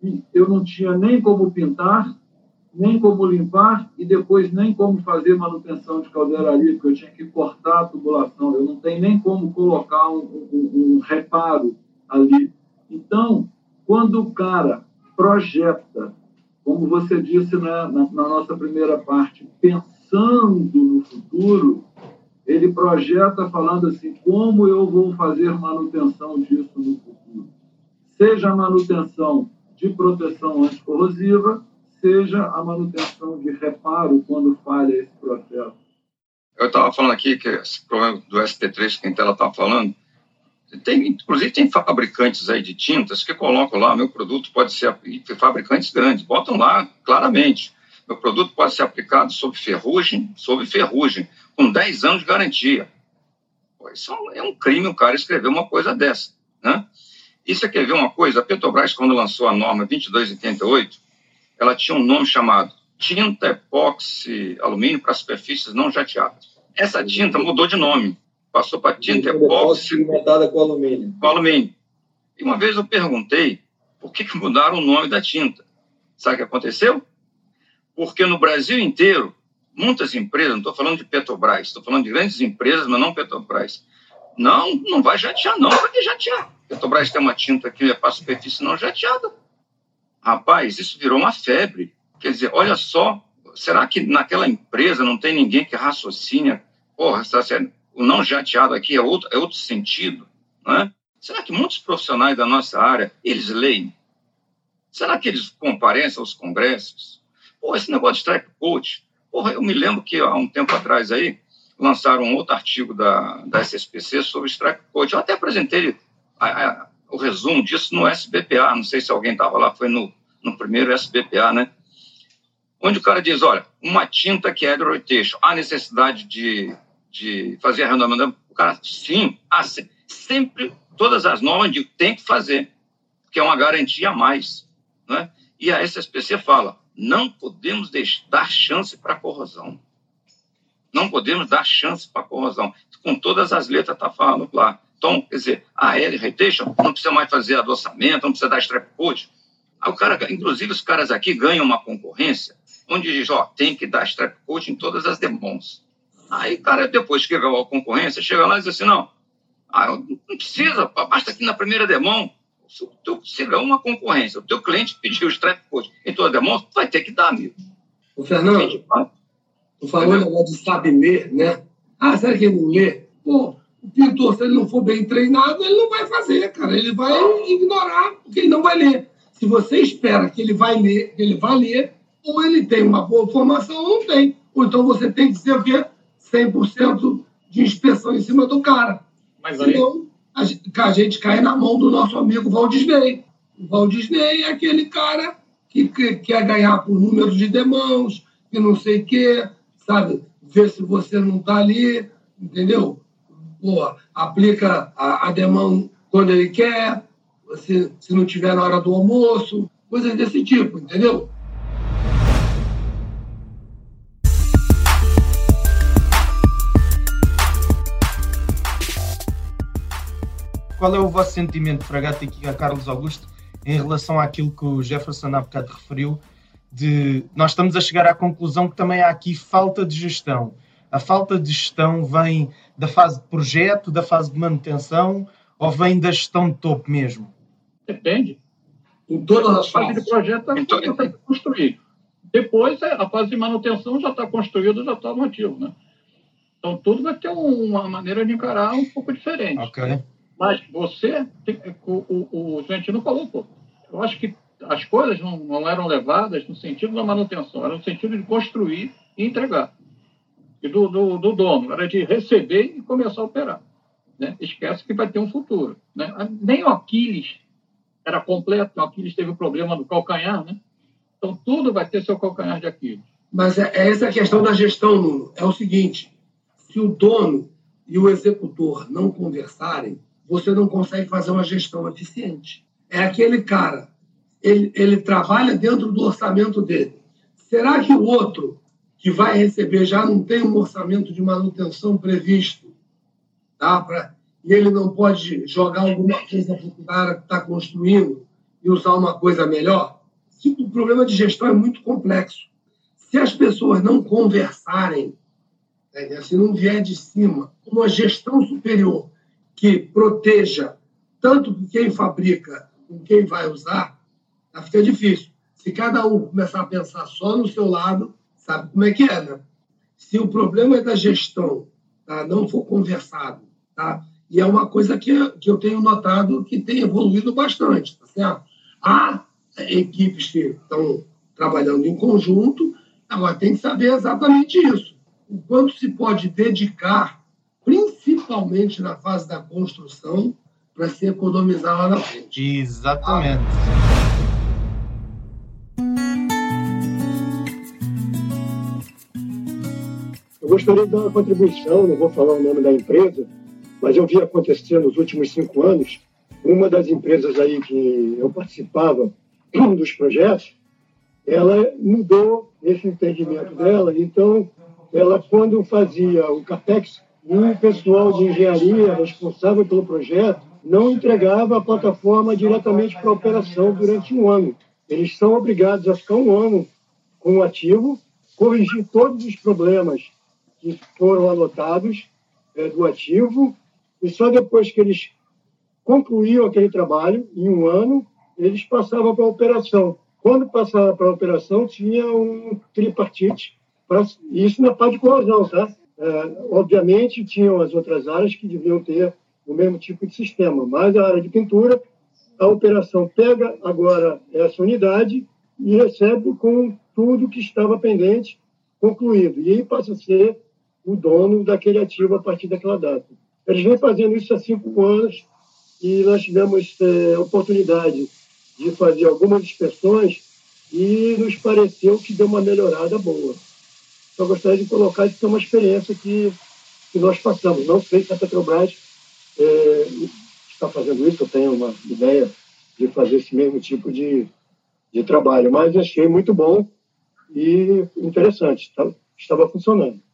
e eu não tinha nem como pintar, nem como limpar e depois nem como fazer manutenção de caldeiraria, porque eu tinha que cortar a tubulação, eu não tenho nem como colocar um, um, um reparo ali. Então, quando o cara projeta, como você disse na, na, na nossa primeira parte, pensando no futuro, ele projeta falando assim: como eu vou fazer manutenção disso no futuro? Seja manutenção de proteção anticorrosiva, seja a manutenção de reparo quando falha esse processo. Eu estava falando aqui que esse problema do ST3 que a Intela estava falando, tem, inclusive tem fabricantes aí de tintas que colocam lá, meu produto pode ser, fabricantes grandes, botam lá claramente, meu produto pode ser aplicado sobre ferrugem, sobre ferrugem, com 10 anos de garantia. Pô, isso é um crime o cara escrever uma coisa dessa, né? E você quer ver uma coisa? A Petrobras, quando lançou a norma 2288, ela tinha um nome chamado tinta epóxi alumínio para superfícies não jateadas. Essa tinta mudou de nome passou para tinta epóxi. Pigmentada com alumínio. Com alumínio. E uma vez eu perguntei por que, que mudaram o nome da tinta. Sabe o que aconteceu? Porque no Brasil inteiro, muitas empresas, não estou falando de Petrobras, estou falando de grandes empresas, mas não Petrobras. Não, não vai jatear, não, vai jatear. Petrobras tem uma tinta que é para superfície não jateada. Rapaz, isso virou uma febre. Quer dizer, olha só, será que naquela empresa não tem ninguém que raciocina? Porra, o não jateado aqui é outro, é outro sentido, né? Será que muitos profissionais da nossa área, eles leem? Será que eles comparecem aos congressos? Pô, esse negócio de strike coach, porra, eu me lembro que há um tempo atrás aí, lançaram um outro artigo da, da SSPC sobre strike coach. Eu até apresentei a, a, o resumo disso no SBPA, não sei se alguém estava lá, foi no, no primeiro SBPA, né? Onde o cara diz, olha, uma tinta que é hydrotation, há necessidade de de fazer arrendamento, o cara, sim, assim, sempre todas as normas de tem que fazer, que é uma garantia a mais. Né? E a SSPC fala, não podemos dar chance para corrosão. Não podemos dar chance para corrosão. Com todas as letras está falando lá. Então, quer dizer, a L retention não precisa mais fazer adoçamento, não precisa dar strap coat. o cara, inclusive, os caras aqui ganham uma concorrência onde diz, ó, tem que dar strap coat em todas as demons. Aí, cara, depois que a concorrência, chega lá e diz assim, não, ah, não precisa, basta aqui na primeira demão, se teu, é uma concorrência, o teu cliente pediu o strap coach em toda demão, vai ter que dar, amigo. O Fernando, tu falou o negócio de sabe ler, né? Ah, será que ele não lê? Pô, o pintor, se ele não for bem treinado, ele não vai fazer, cara. Ele vai ignorar, porque ele não vai ler. Se você espera que ele vai ler, que ele vai ler, ou ele tem uma boa formação ou não tem. Ou então você tem que ser o quê? 100% de inspeção em cima do cara. Mas aí... Senão, a gente, a gente cai na mão do nosso amigo Walt Disney. O Walt Disney é aquele cara que, que quer ganhar por número de demãos, que não sei o quê, sabe? Ver se você não está ali, entendeu? pô, aplica a, a demão quando ele quer, se, se não tiver na hora do almoço, coisas desse tipo, entendeu? Qual é o vosso sentimento, Fragata e Carlos Augusto, em relação àquilo que o Jefferson há bocado referiu, de nós estamos a chegar à conclusão que também há aqui falta de gestão a falta de gestão vem da fase de projeto, da fase de manutenção ou vem da gestão de topo mesmo? Depende. Em todas as A fase fases. de projeto é Então, então, tem que construir. Depois, é, a fase de manutenção já está construída, já está no ativo. Né? Então, tudo vai ter um- uma maneira de encarar um pouco diferente. Ok. Mas você, o, o, o Gentino falou, pô, eu acho que as coisas não, não eram levadas no sentido da manutenção, era no sentido de construir e entregar. Do, do, do dono, era de receber e começar a operar. Né? Esquece que vai ter um futuro. Né? Nem o Aquiles era completo, o Aquiles teve o problema do calcanhar, né? Então tudo vai ter seu calcanhar de Aquiles. Mas é, é essa questão da gestão, Nuno. É o seguinte: se o dono e o executor não conversarem, você não consegue fazer uma gestão eficiente. É aquele cara, ele, ele trabalha dentro do orçamento dele. Será que o outro que vai receber já não tem um orçamento de manutenção previsto? Tá? Pra, e ele não pode jogar alguma coisa para o cara que está construindo e usar uma coisa melhor? O problema de gestão é muito complexo se as pessoas não conversarem, né, se não vier de cima uma gestão superior que proteja tanto quem fabrica como quem vai usar, tá, fica difícil. Se cada um começar a pensar só no seu lado, sabe como é que é, né? Se o problema é da gestão, tá, não for conversado, tá? E é uma coisa que, que eu tenho notado que tem evoluído bastante, tá certo? Há equipes que estão trabalhando em conjunto, agora tem que saber exatamente isso. O quanto se pode dedicar, principalmente na fase da construção, para se economizar lá na frente. Exatamente. Eu gostaria de dar uma contribuição, não vou falar o nome da empresa, mas eu vi acontecer nos últimos cinco anos. Uma das empresas aí que eu participava dos projetos, ela mudou esse entendimento dela. Então, ela, quando fazia o CAPEX, o pessoal de engenharia responsável pelo projeto não entregava a plataforma diretamente para a operação durante um ano. Eles são obrigados a ficar um ano com o ativo, corrigir todos os problemas que foram anotados é, do ativo, e só depois que eles concluíam aquele trabalho, em um ano, eles passavam para a operação. Quando passava para a operação, tinha um tripartite, pra, isso na parte de corrosão, tá? É, obviamente, tinham as outras áreas que deviam ter o mesmo tipo de sistema, mas a área de pintura, a operação pega agora essa unidade e recebe com tudo que estava pendente concluído. E aí passa a ser o dono daquele ativo a partir daquela data. Eles vêm fazendo isso há cinco anos e nós tivemos é, oportunidade de fazer algumas inspeções e nos pareceu que deu uma melhorada boa. Só gostaria de colocar isso que é uma experiência que, que nós passamos. Não sei se a Petrobras é, está fazendo isso, eu tenho uma ideia de fazer esse mesmo tipo de, de trabalho, mas achei muito bom e interessante, tá, estava funcionando.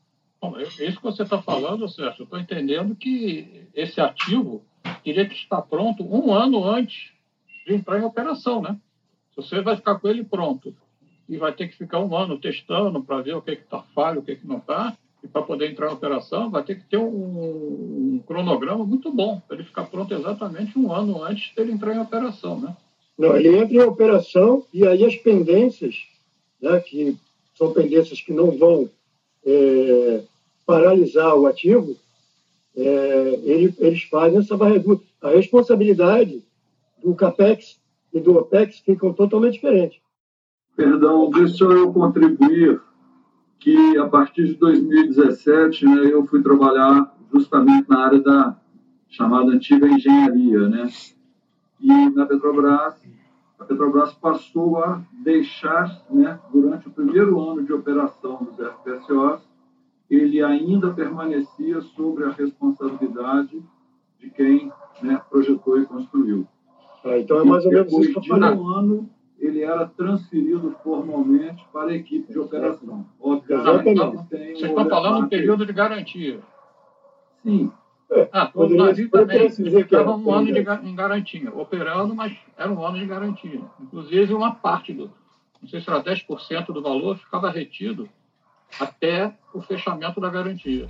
Bom, isso que você está falando, Sérgio, eu estou entendendo que esse ativo teria que estar pronto um ano antes de entrar em operação, né? Você vai ficar com ele pronto e vai ter que ficar um ano testando para ver o que está falho, o que, que não está, e para poder entrar em operação, vai ter que ter um, um cronograma muito bom, para ele ficar pronto exatamente um ano antes dele entrar em operação, né? Não, ele entra em operação e aí as pendências, né, que são pendências que não vão é, paralisar o ativo, é, ele, eles fazem essa varredura. A responsabilidade do CAPEX e do OPEX ficam totalmente diferentes. Perdão, deixa eu contribuir que a partir de 2017 né, eu fui trabalhar justamente na área da chamada antiga engenharia, né? E na Petrobras, a Petrobras passou a deixar, né, durante o primeiro ano de operação dos FPSOs, ele ainda permanecia sobre a responsabilidade de quem né, projetou e construiu. Ah, então é mais ou menos isso que de eu falei. um ano, ele era transferido formalmente para a equipe de operação. Obviamente, Exatamente. tem Vocês o estão falando do reparte- período de garantia. Sim, É, ah, todo navio também estava um ano de, em garantia, operando, mas era um ano de garantia. Inclusive, uma parte do, não sei se era 10% do valor, ficava retido até o fechamento da garantia.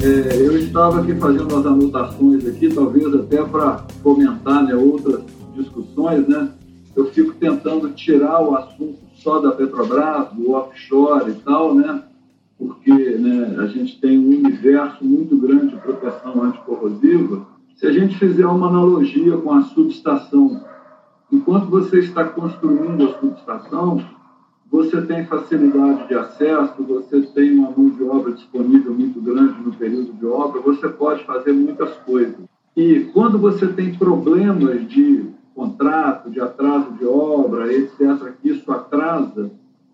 É, eu estava aqui fazendo umas anotações aqui, talvez até para fomentar né, outras discussões, né? eu fico tentando tirar o assunto só da Petrobras, do offshore e tal, né? Porque né, a gente tem um universo muito grande de proteção anticorrosiva. Se a gente fizer uma analogia com a subestação, enquanto você está construindo a subestação, você tem facilidade de acesso, você tem uma mão de obra disponível muito grande no período de obra, você pode fazer muitas coisas. E quando você tem problemas de contrato, de atraso de obra, etc., que isso atrasa,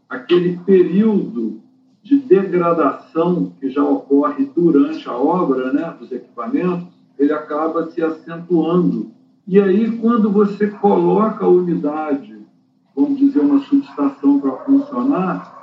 aquele período de degradação que já ocorre durante a obra né, dos equipamentos, ele acaba se acentuando. E aí, quando você coloca a unidade, vamos dizer, uma subestação para funcionar,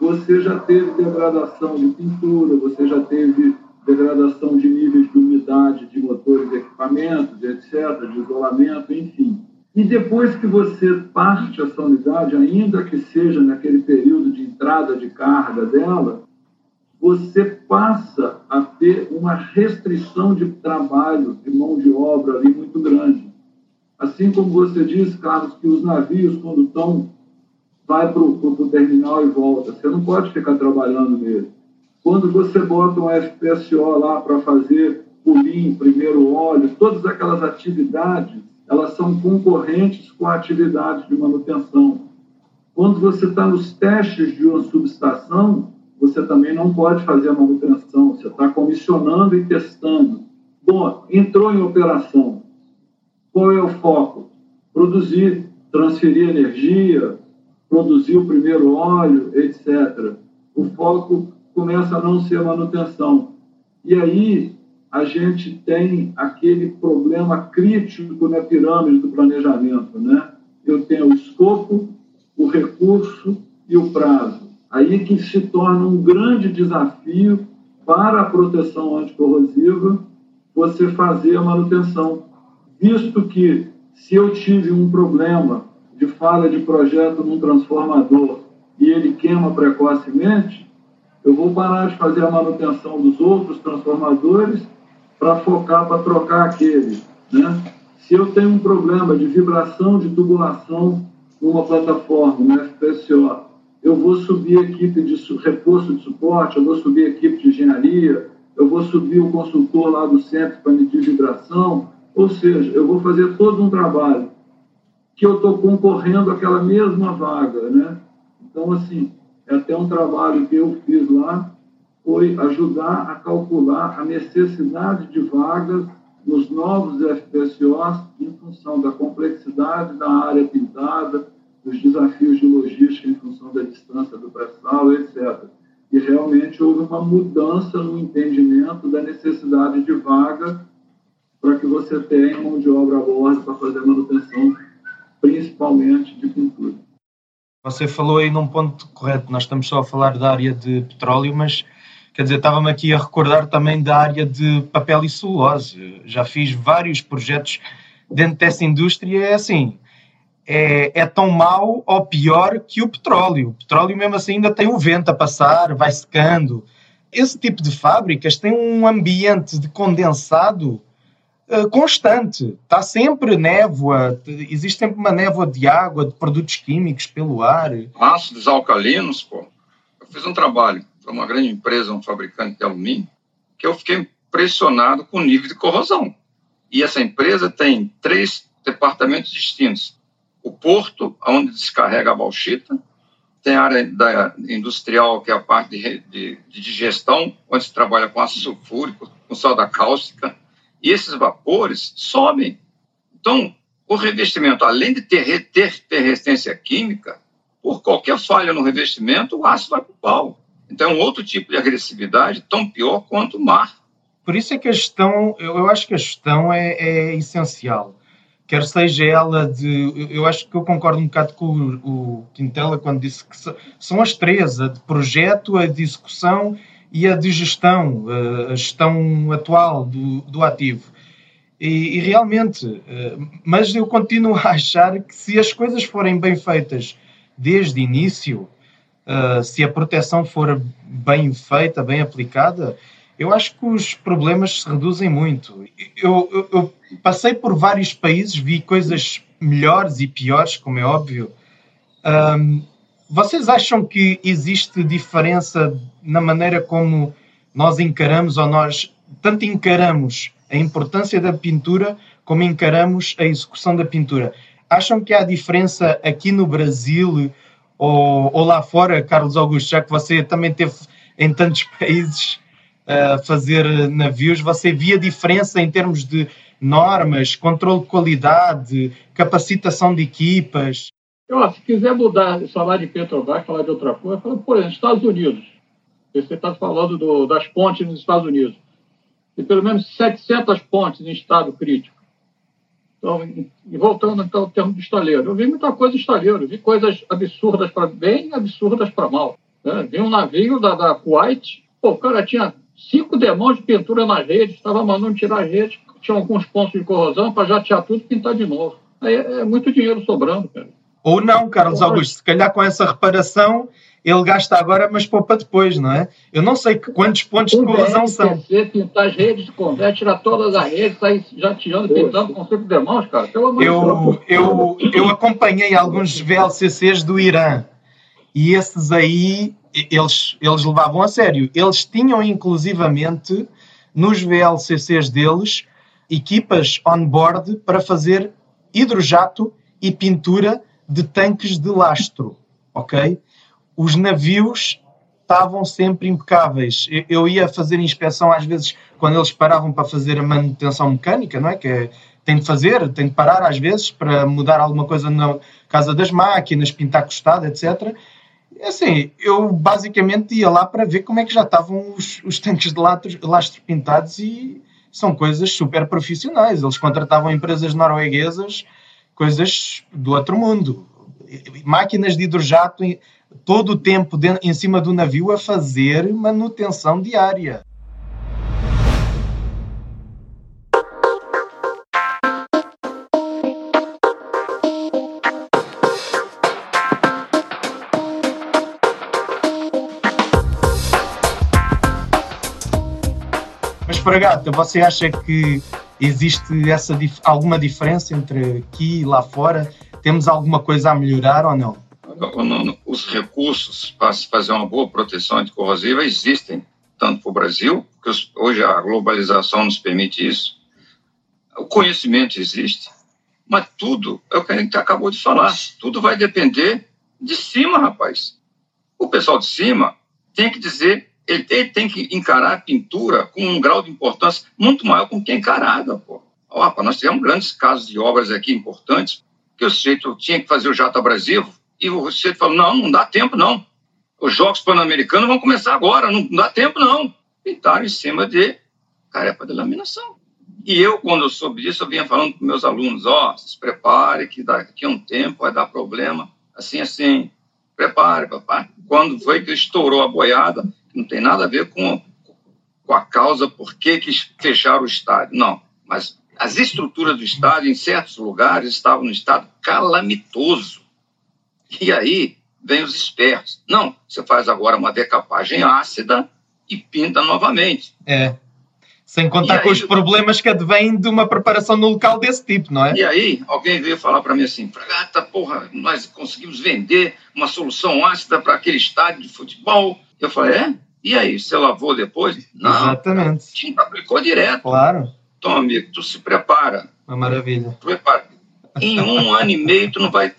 você já teve degradação de pintura, você já teve degradação de níveis de umidade de motores e equipamentos, etc., de isolamento, enfim. E depois que você parte essa unidade, ainda que seja naquele período de entrada de carga dela, você passa a ter uma restrição de trabalho, de mão de obra ali muito grande. Assim como você disse, Carlos, que os navios, quando estão, vai para o terminal e volta, você não pode ficar trabalhando nele. Quando você bota um FPSO lá para fazer o lim, primeiro óleo, todas aquelas atividades elas são concorrentes com a atividade de manutenção. Quando você está nos testes de uma subestação, você também não pode fazer a manutenção, você está comissionando e testando. Bom, entrou em operação. Qual é o foco? Produzir, transferir energia, produzir o primeiro óleo, etc. O foco começa a não ser manutenção. E aí, a gente tem aquele problema crítico na pirâmide do planejamento, né? Eu tenho o escopo, o recurso e o prazo. Aí que se torna um grande desafio para a proteção anticorrosiva você fazer a manutenção, visto que se eu tive um problema de falha de projeto num transformador e ele queima precocemente, eu vou parar de fazer a manutenção dos outros transformadores para focar, para trocar aquele. Né? Se eu tenho um problema de vibração de tubulação numa plataforma, no FPSO, eu vou subir a equipe de reforço de suporte, eu vou subir a equipe de engenharia, eu vou subir o consultor lá do centro para medir vibração, ou seja, eu vou fazer todo um trabalho que eu estou concorrendo àquela mesma vaga, né? Então, assim, é até um trabalho que eu fiz lá, foi ajudar a calcular a necessidade de vagas nos novos FPSOs em função da complexidade da área pintada, dos desafios de logística em função da distância do pré-sal, etc. E realmente houve uma mudança no entendimento da necessidade de vaga para que você tenha mão de obra a bordo para fazer manutenção, principalmente de pintura. Você falou aí num ponto correto, nós estamos só a falar da área de petróleo, mas Quer dizer, estava-me aqui a recordar também da área de papel e celulose. Já fiz vários projetos dentro dessa indústria. É assim, é, é, tão mau ou pior que o petróleo. O petróleo, mesmo assim, ainda tem o vento a passar, vai secando. Esse tipo de fábricas tem um ambiente de condensado uh, constante. Está sempre névoa, existe sempre uma névoa de água, de produtos químicos pelo ar. Ácidos alcalinos, pô. Eu fiz um trabalho para uma grande empresa, um fabricante de alumínio, que eu fiquei impressionado com o nível de corrosão. E essa empresa tem três departamentos distintos. O porto, onde descarrega a bauxita, tem a área da industrial, que é a parte de, de, de digestão, onde se trabalha com ácido sulfúrico, com soda cáustica, e esses vapores sobem. Então, o revestimento, além de ter, ter, ter resistência química, por qualquer falha no revestimento, o ácido vai para o pau. Então, é um outro tipo de agressividade, tão pior quanto o mar. Por isso é a gestão, eu, eu acho que a gestão é, é essencial. Quer seja ela de. Eu acho que eu concordo um bocado com o, o Quintela quando disse que são as três: a de projeto, a de execução e a de gestão, a gestão atual do, do ativo. E, e, realmente, eh, mas eu continuo a achar que se as coisas forem bem feitas desde início, eh, se a proteção for bem feita, bem aplicada, eu acho que os problemas se reduzem muito. Eu, eu, eu passei por vários países, vi coisas melhores e piores, como é óbvio. Um, vocês acham que existe diferença na maneira como nós encaramos ou nós tanto encaramos a importância da pintura como encaramos a execução da pintura? Acham que há diferença aqui no Brasil ou, ou lá fora, Carlos Augusto, já que você também teve em tantos países? Fazer navios, você via diferença em termos de normas, controle de qualidade, capacitação de equipas? Eu, se quiser mudar, falar de Petrobras, falar de outra coisa, fala, por exemplo, Estados Unidos. Você está falando do, das pontes nos Estados Unidos. Tem pelo menos 700 pontes em estado crítico. Então, e voltando então ao termo do estaleiro, eu vi muita coisa de estaleiro, vi coisas absurdas para bem e absurdas para mal. Né? Vi um navio da, da Kuwait, pô, o cara tinha cinco demãos de pintura nas redes, estava mandando tirar as redes, tinha alguns pontos de corrosão para jatear tudo e pintar de novo. Aí é, é muito dinheiro sobrando, cara. Ou não, Carlos Augusto, se calhar com essa reparação ele gasta agora, mas poupa depois, não é? Eu não sei quantos pontos de corrosão são. pintar as redes, converte, tirar todas as redes, sair jateando, pintando com cinco demãos, cara. Pelo amor eu, eu, eu acompanhei alguns VLCCs do Irã e esses aí eles, eles levavam a sério. Eles tinham inclusivamente nos VLCCs deles equipas on-board para fazer hidrojato e pintura de tanques de lastro, ok? Os navios estavam sempre impecáveis. Eu ia fazer inspeção às vezes quando eles paravam para fazer a manutenção mecânica, não é? Que é, tem de fazer, tem de parar às vezes para mudar alguma coisa na casa das máquinas, pintar costado, etc. É assim, eu basicamente ia lá para ver como é que já estavam os, os tanques de lastro, lastro pintados e são coisas super profissionais. Eles contratavam empresas norueguesas, coisas do outro mundo. Máquinas de hidrojato todo o tempo em cima do navio a fazer manutenção diária. Fragata, você acha que existe essa alguma diferença entre aqui e lá fora? Temos alguma coisa a melhorar ou não? Os recursos para se fazer uma boa proteção anticorrosiva existem, tanto para o Brasil, porque hoje a globalização nos permite isso, o conhecimento existe, mas tudo, é o que a gente acabou de falar, tudo vai depender de cima, rapaz. O pessoal de cima tem que dizer ele tem, que encarar a pintura com um grau de importância muito maior com que é encarada, pô. Nós tivemos grandes casos de obras aqui importantes que o sujeito tinha que fazer o jato abrasivo e o sujeito falou, não, não dá tempo não. Os Jogos Pan-Americanos vão começar agora, não dá tempo não. Pintaram em cima de carepa de laminação. E eu, quando eu soube disso, eu vinha falando com meus alunos, ó, oh, se prepare que daqui a um tempo vai dar problema, assim, assim, prepare, papai. Quando foi que estourou a boiada, não tem nada a ver com, com a causa por que, fecharam o estádio. Não, mas as estruturas do estádio, em certos lugares, estavam no estado calamitoso. E aí vem os espertos. Não, você faz agora uma decapagem ácida e pinta novamente. É. Sem contar e com aí, os problemas que advêm de uma preparação no local desse tipo, não é? E aí, alguém veio falar para mim assim: Fragata, porra, nós conseguimos vender uma solução ácida para aquele estádio de futebol eu falei, é? E aí, você lavou depois? Não. Exatamente. Tinta aplicou direto. Claro. Então, amigo, tu se prepara. Uma maravilha. Prepara. Em um ano e meio, tu não vai.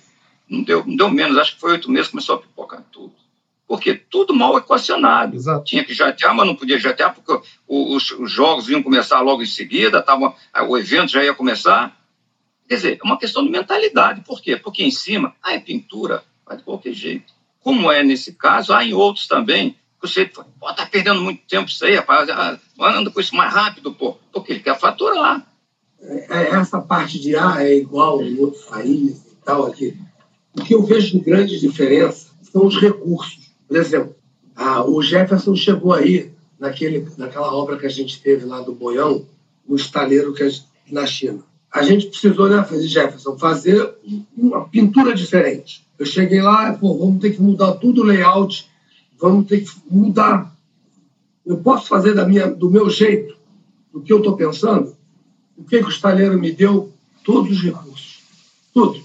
Não deu, não deu menos, acho que foi oito meses, começou a pipocar tudo. Porque tudo mal equacionado. Exato. Tinha que jatear, mas não podia jatear, porque os, os jogos iam começar logo em seguida, tava, o evento já ia começar. Quer dizer, é uma questão de mentalidade. Por quê? Porque em cima, ah, é pintura, vai de qualquer jeito como é nesse caso, há em outros também, que você pô, tá perdendo muito tempo isso aí, rapaz, ah, anda com isso mais rápido, pô, porque ele quer faturar. é, essa parte de ah, é igual em outros países e tal aqui. O que eu vejo de grande diferença são os recursos. Por exemplo, o Jefferson chegou aí naquele, naquela obra que a gente teve lá do Boião, no estaleiro que é na China. A gente precisou, né, fazer Jefferson, fazer uma pintura diferente. Eu cheguei lá, pô, vamos ter que mudar tudo o layout, vamos ter que mudar. Eu posso fazer da minha, do meu jeito, do que eu estou pensando? O que, que o estaleiro me deu? Todos os recursos. Tudo.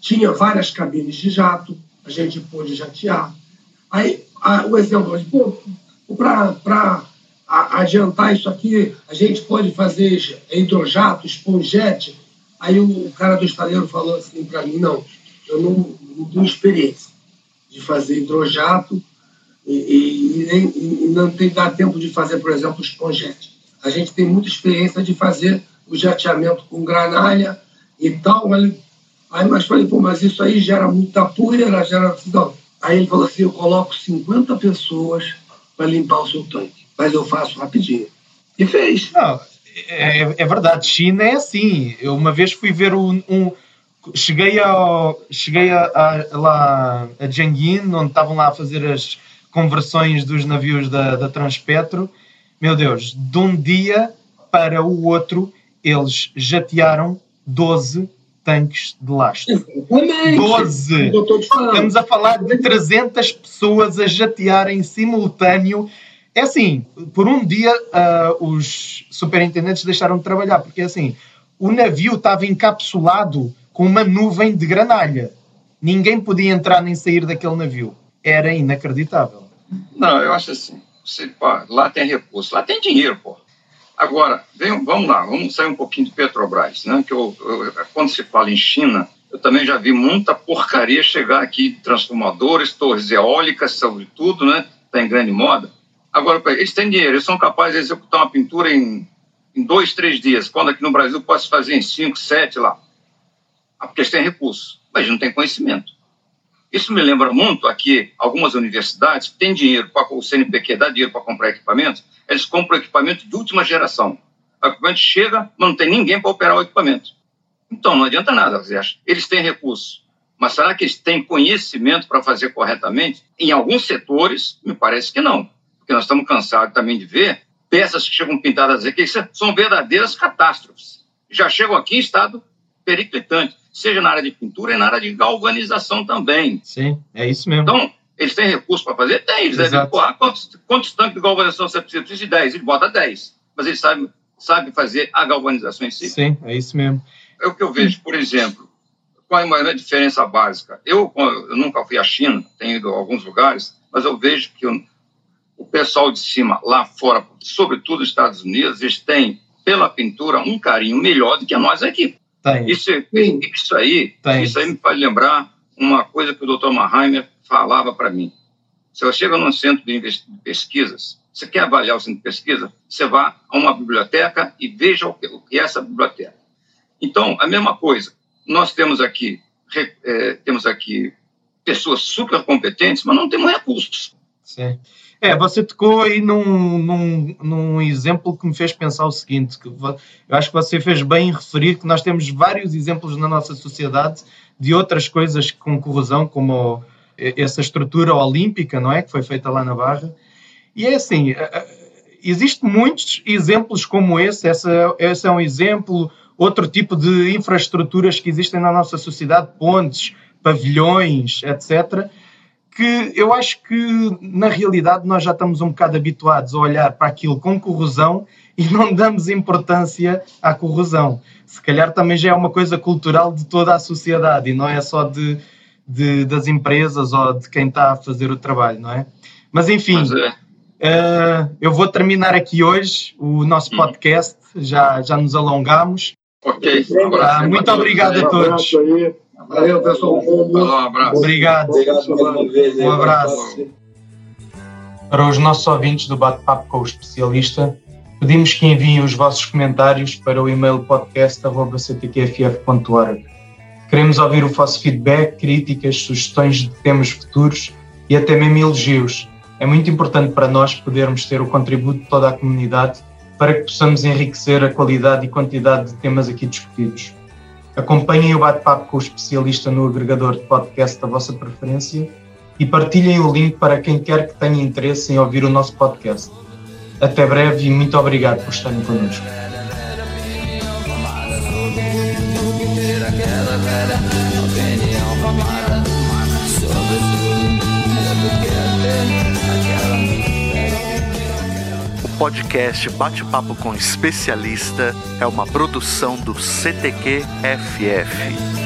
Tinha várias cabines de jato, a gente pôde jatear. Aí, a, o exemplo, para adiantar isso aqui, a gente pode fazer hidrojato, esponjete. Aí o cara do estaleiro falou assim para mim, não, eu não, não, tenho experiência de fazer hidrojato e, e, e, nem, e não tem dá tempo de fazer, por exemplo, esponjete. A gente tem muita experiência de fazer o jateamento com granalha e tal. Aí, aí mas falei, pô, mas isso aí gera muita poeira, gera. Não. Aí ele falou assim: eu coloco 50 pessoas para limpar o seu tanque, mas eu faço rapidinho. E fez. Não, é, é verdade, China é assim. Eu uma vez fui ver um. um cheguei ao, cheguei a, a, lá a Jiangyin, onde estavam lá a fazer as conversões dos navios da, da Transpetro. Meu Deus, de um dia para o outro eles jatearam 12 tanques de lastro. 12! Estamos a falar de 300 pessoas a jatear em simultâneo. É assim, por um dia uh, os superintendentes deixaram de trabalhar, porque assim, o navio estava encapsulado com uma nuvem de granalha. Ninguém podia entrar nem sair daquele navio. Era inacreditável. Não, eu acho assim. Você, pô, lá tem recurso, lá tem dinheiro, pô. Agora, vem, vamos lá, vamos sair um pouquinho de Petrobras, né? Que eu, eu, quando se fala em China, eu também já vi muita porcaria chegar aqui, transformadores, torres eólicas, sobretudo, né? Está em grande moda. Agora, eles têm dinheiro, eles são capazes de executar uma pintura em, em dois, três dias, quando aqui no Brasil pode se fazer em cinco, sete lá. Ah, porque eles têm recursos, mas não têm conhecimento. Isso me lembra muito aqui algumas universidades que têm dinheiro, para o CNPq dá dinheiro para comprar equipamentos, eles compram equipamento de última geração. O equipamento chega, mas não tem ninguém para operar o equipamento. Então, não adianta nada, eles têm recursos. Mas será que eles têm conhecimento para fazer corretamente? Em alguns setores, me parece que não. Porque nós estamos cansados também de ver peças que chegam pintadas aqui, que são verdadeiras catástrofes. Já chegam aqui em estado periclitante, seja na área de pintura e na área de galvanização também. Sim, é isso mesmo. Então, eles têm recurso para fazer? Tem. Eles Exato. devem, porra, quantos, quantos tanques de galvanização você precisa? Precisa de 10. Ele bota 10. Mas eles sabem, sabem fazer a galvanização em si. Sim, é isso mesmo. É o que eu vejo, por exemplo, qual é a maior diferença básica? Eu, eu nunca fui à China, tenho ido a alguns lugares, mas eu vejo que o pessoal de cima, lá fora, sobretudo os Estados Unidos, eles têm, pela pintura, um carinho melhor do que nós aqui. Tem. Isso, isso aí, Tem. isso aí me faz lembrar uma coisa que o Dr. Maheimer falava para mim. Se você chega num centro de pesquisas, você quer avaliar o centro de pesquisa, você vá a uma biblioteca e veja o que é essa biblioteca. Então, a mesma coisa. Nós temos aqui, é, temos aqui pessoas super competentes, mas não temos recursos. Sim. É, você tocou aí num, num, num, exemplo que me fez pensar o seguinte: que eu acho que você fez bem em referir que nós temos vários exemplos na nossa sociedade de outras coisas com corrosão, como essa estrutura olímpica, não é? Que foi feita lá na Barra. E é assim: existem muitos exemplos como esse, essa, esse é um exemplo, outro tipo de infraestruturas que existem na nossa sociedade, pontes, pavilhões, etc que eu acho que na realidade nós já estamos um bocado habituados a olhar para aquilo com corrosão e não damos importância à corrosão. Se calhar também já é uma coisa cultural de toda a sociedade e não é só de, de das empresas ou de quem está a fazer o trabalho, não é? Mas enfim, é. uh, eu vou terminar aqui hoje o nosso hum. podcast, já, já nos alongamos. Ok, um abraço, uh, muito obrigado a todos. Valeu, pessoal. Um abraço. Obrigado. Obrigado Um abraço. Para os nossos ouvintes do Bate-Papo com o Especialista, pedimos que enviem os vossos comentários para o e-mail podcast.ctkff.org. Queremos ouvir o vosso feedback, críticas, sugestões de temas futuros e até mesmo elogios. É muito importante para nós podermos ter o contributo de toda a comunidade para que possamos enriquecer a qualidade e quantidade de temas aqui discutidos. Acompanhem o bate-papo com o especialista no agregador de podcast da vossa preferência e partilhem o link para quem quer que tenha interesse em ouvir o nosso podcast. Até breve e muito obrigado por estarem connosco. Podcast Bate-Papo com Especialista é uma produção do CTQ FF.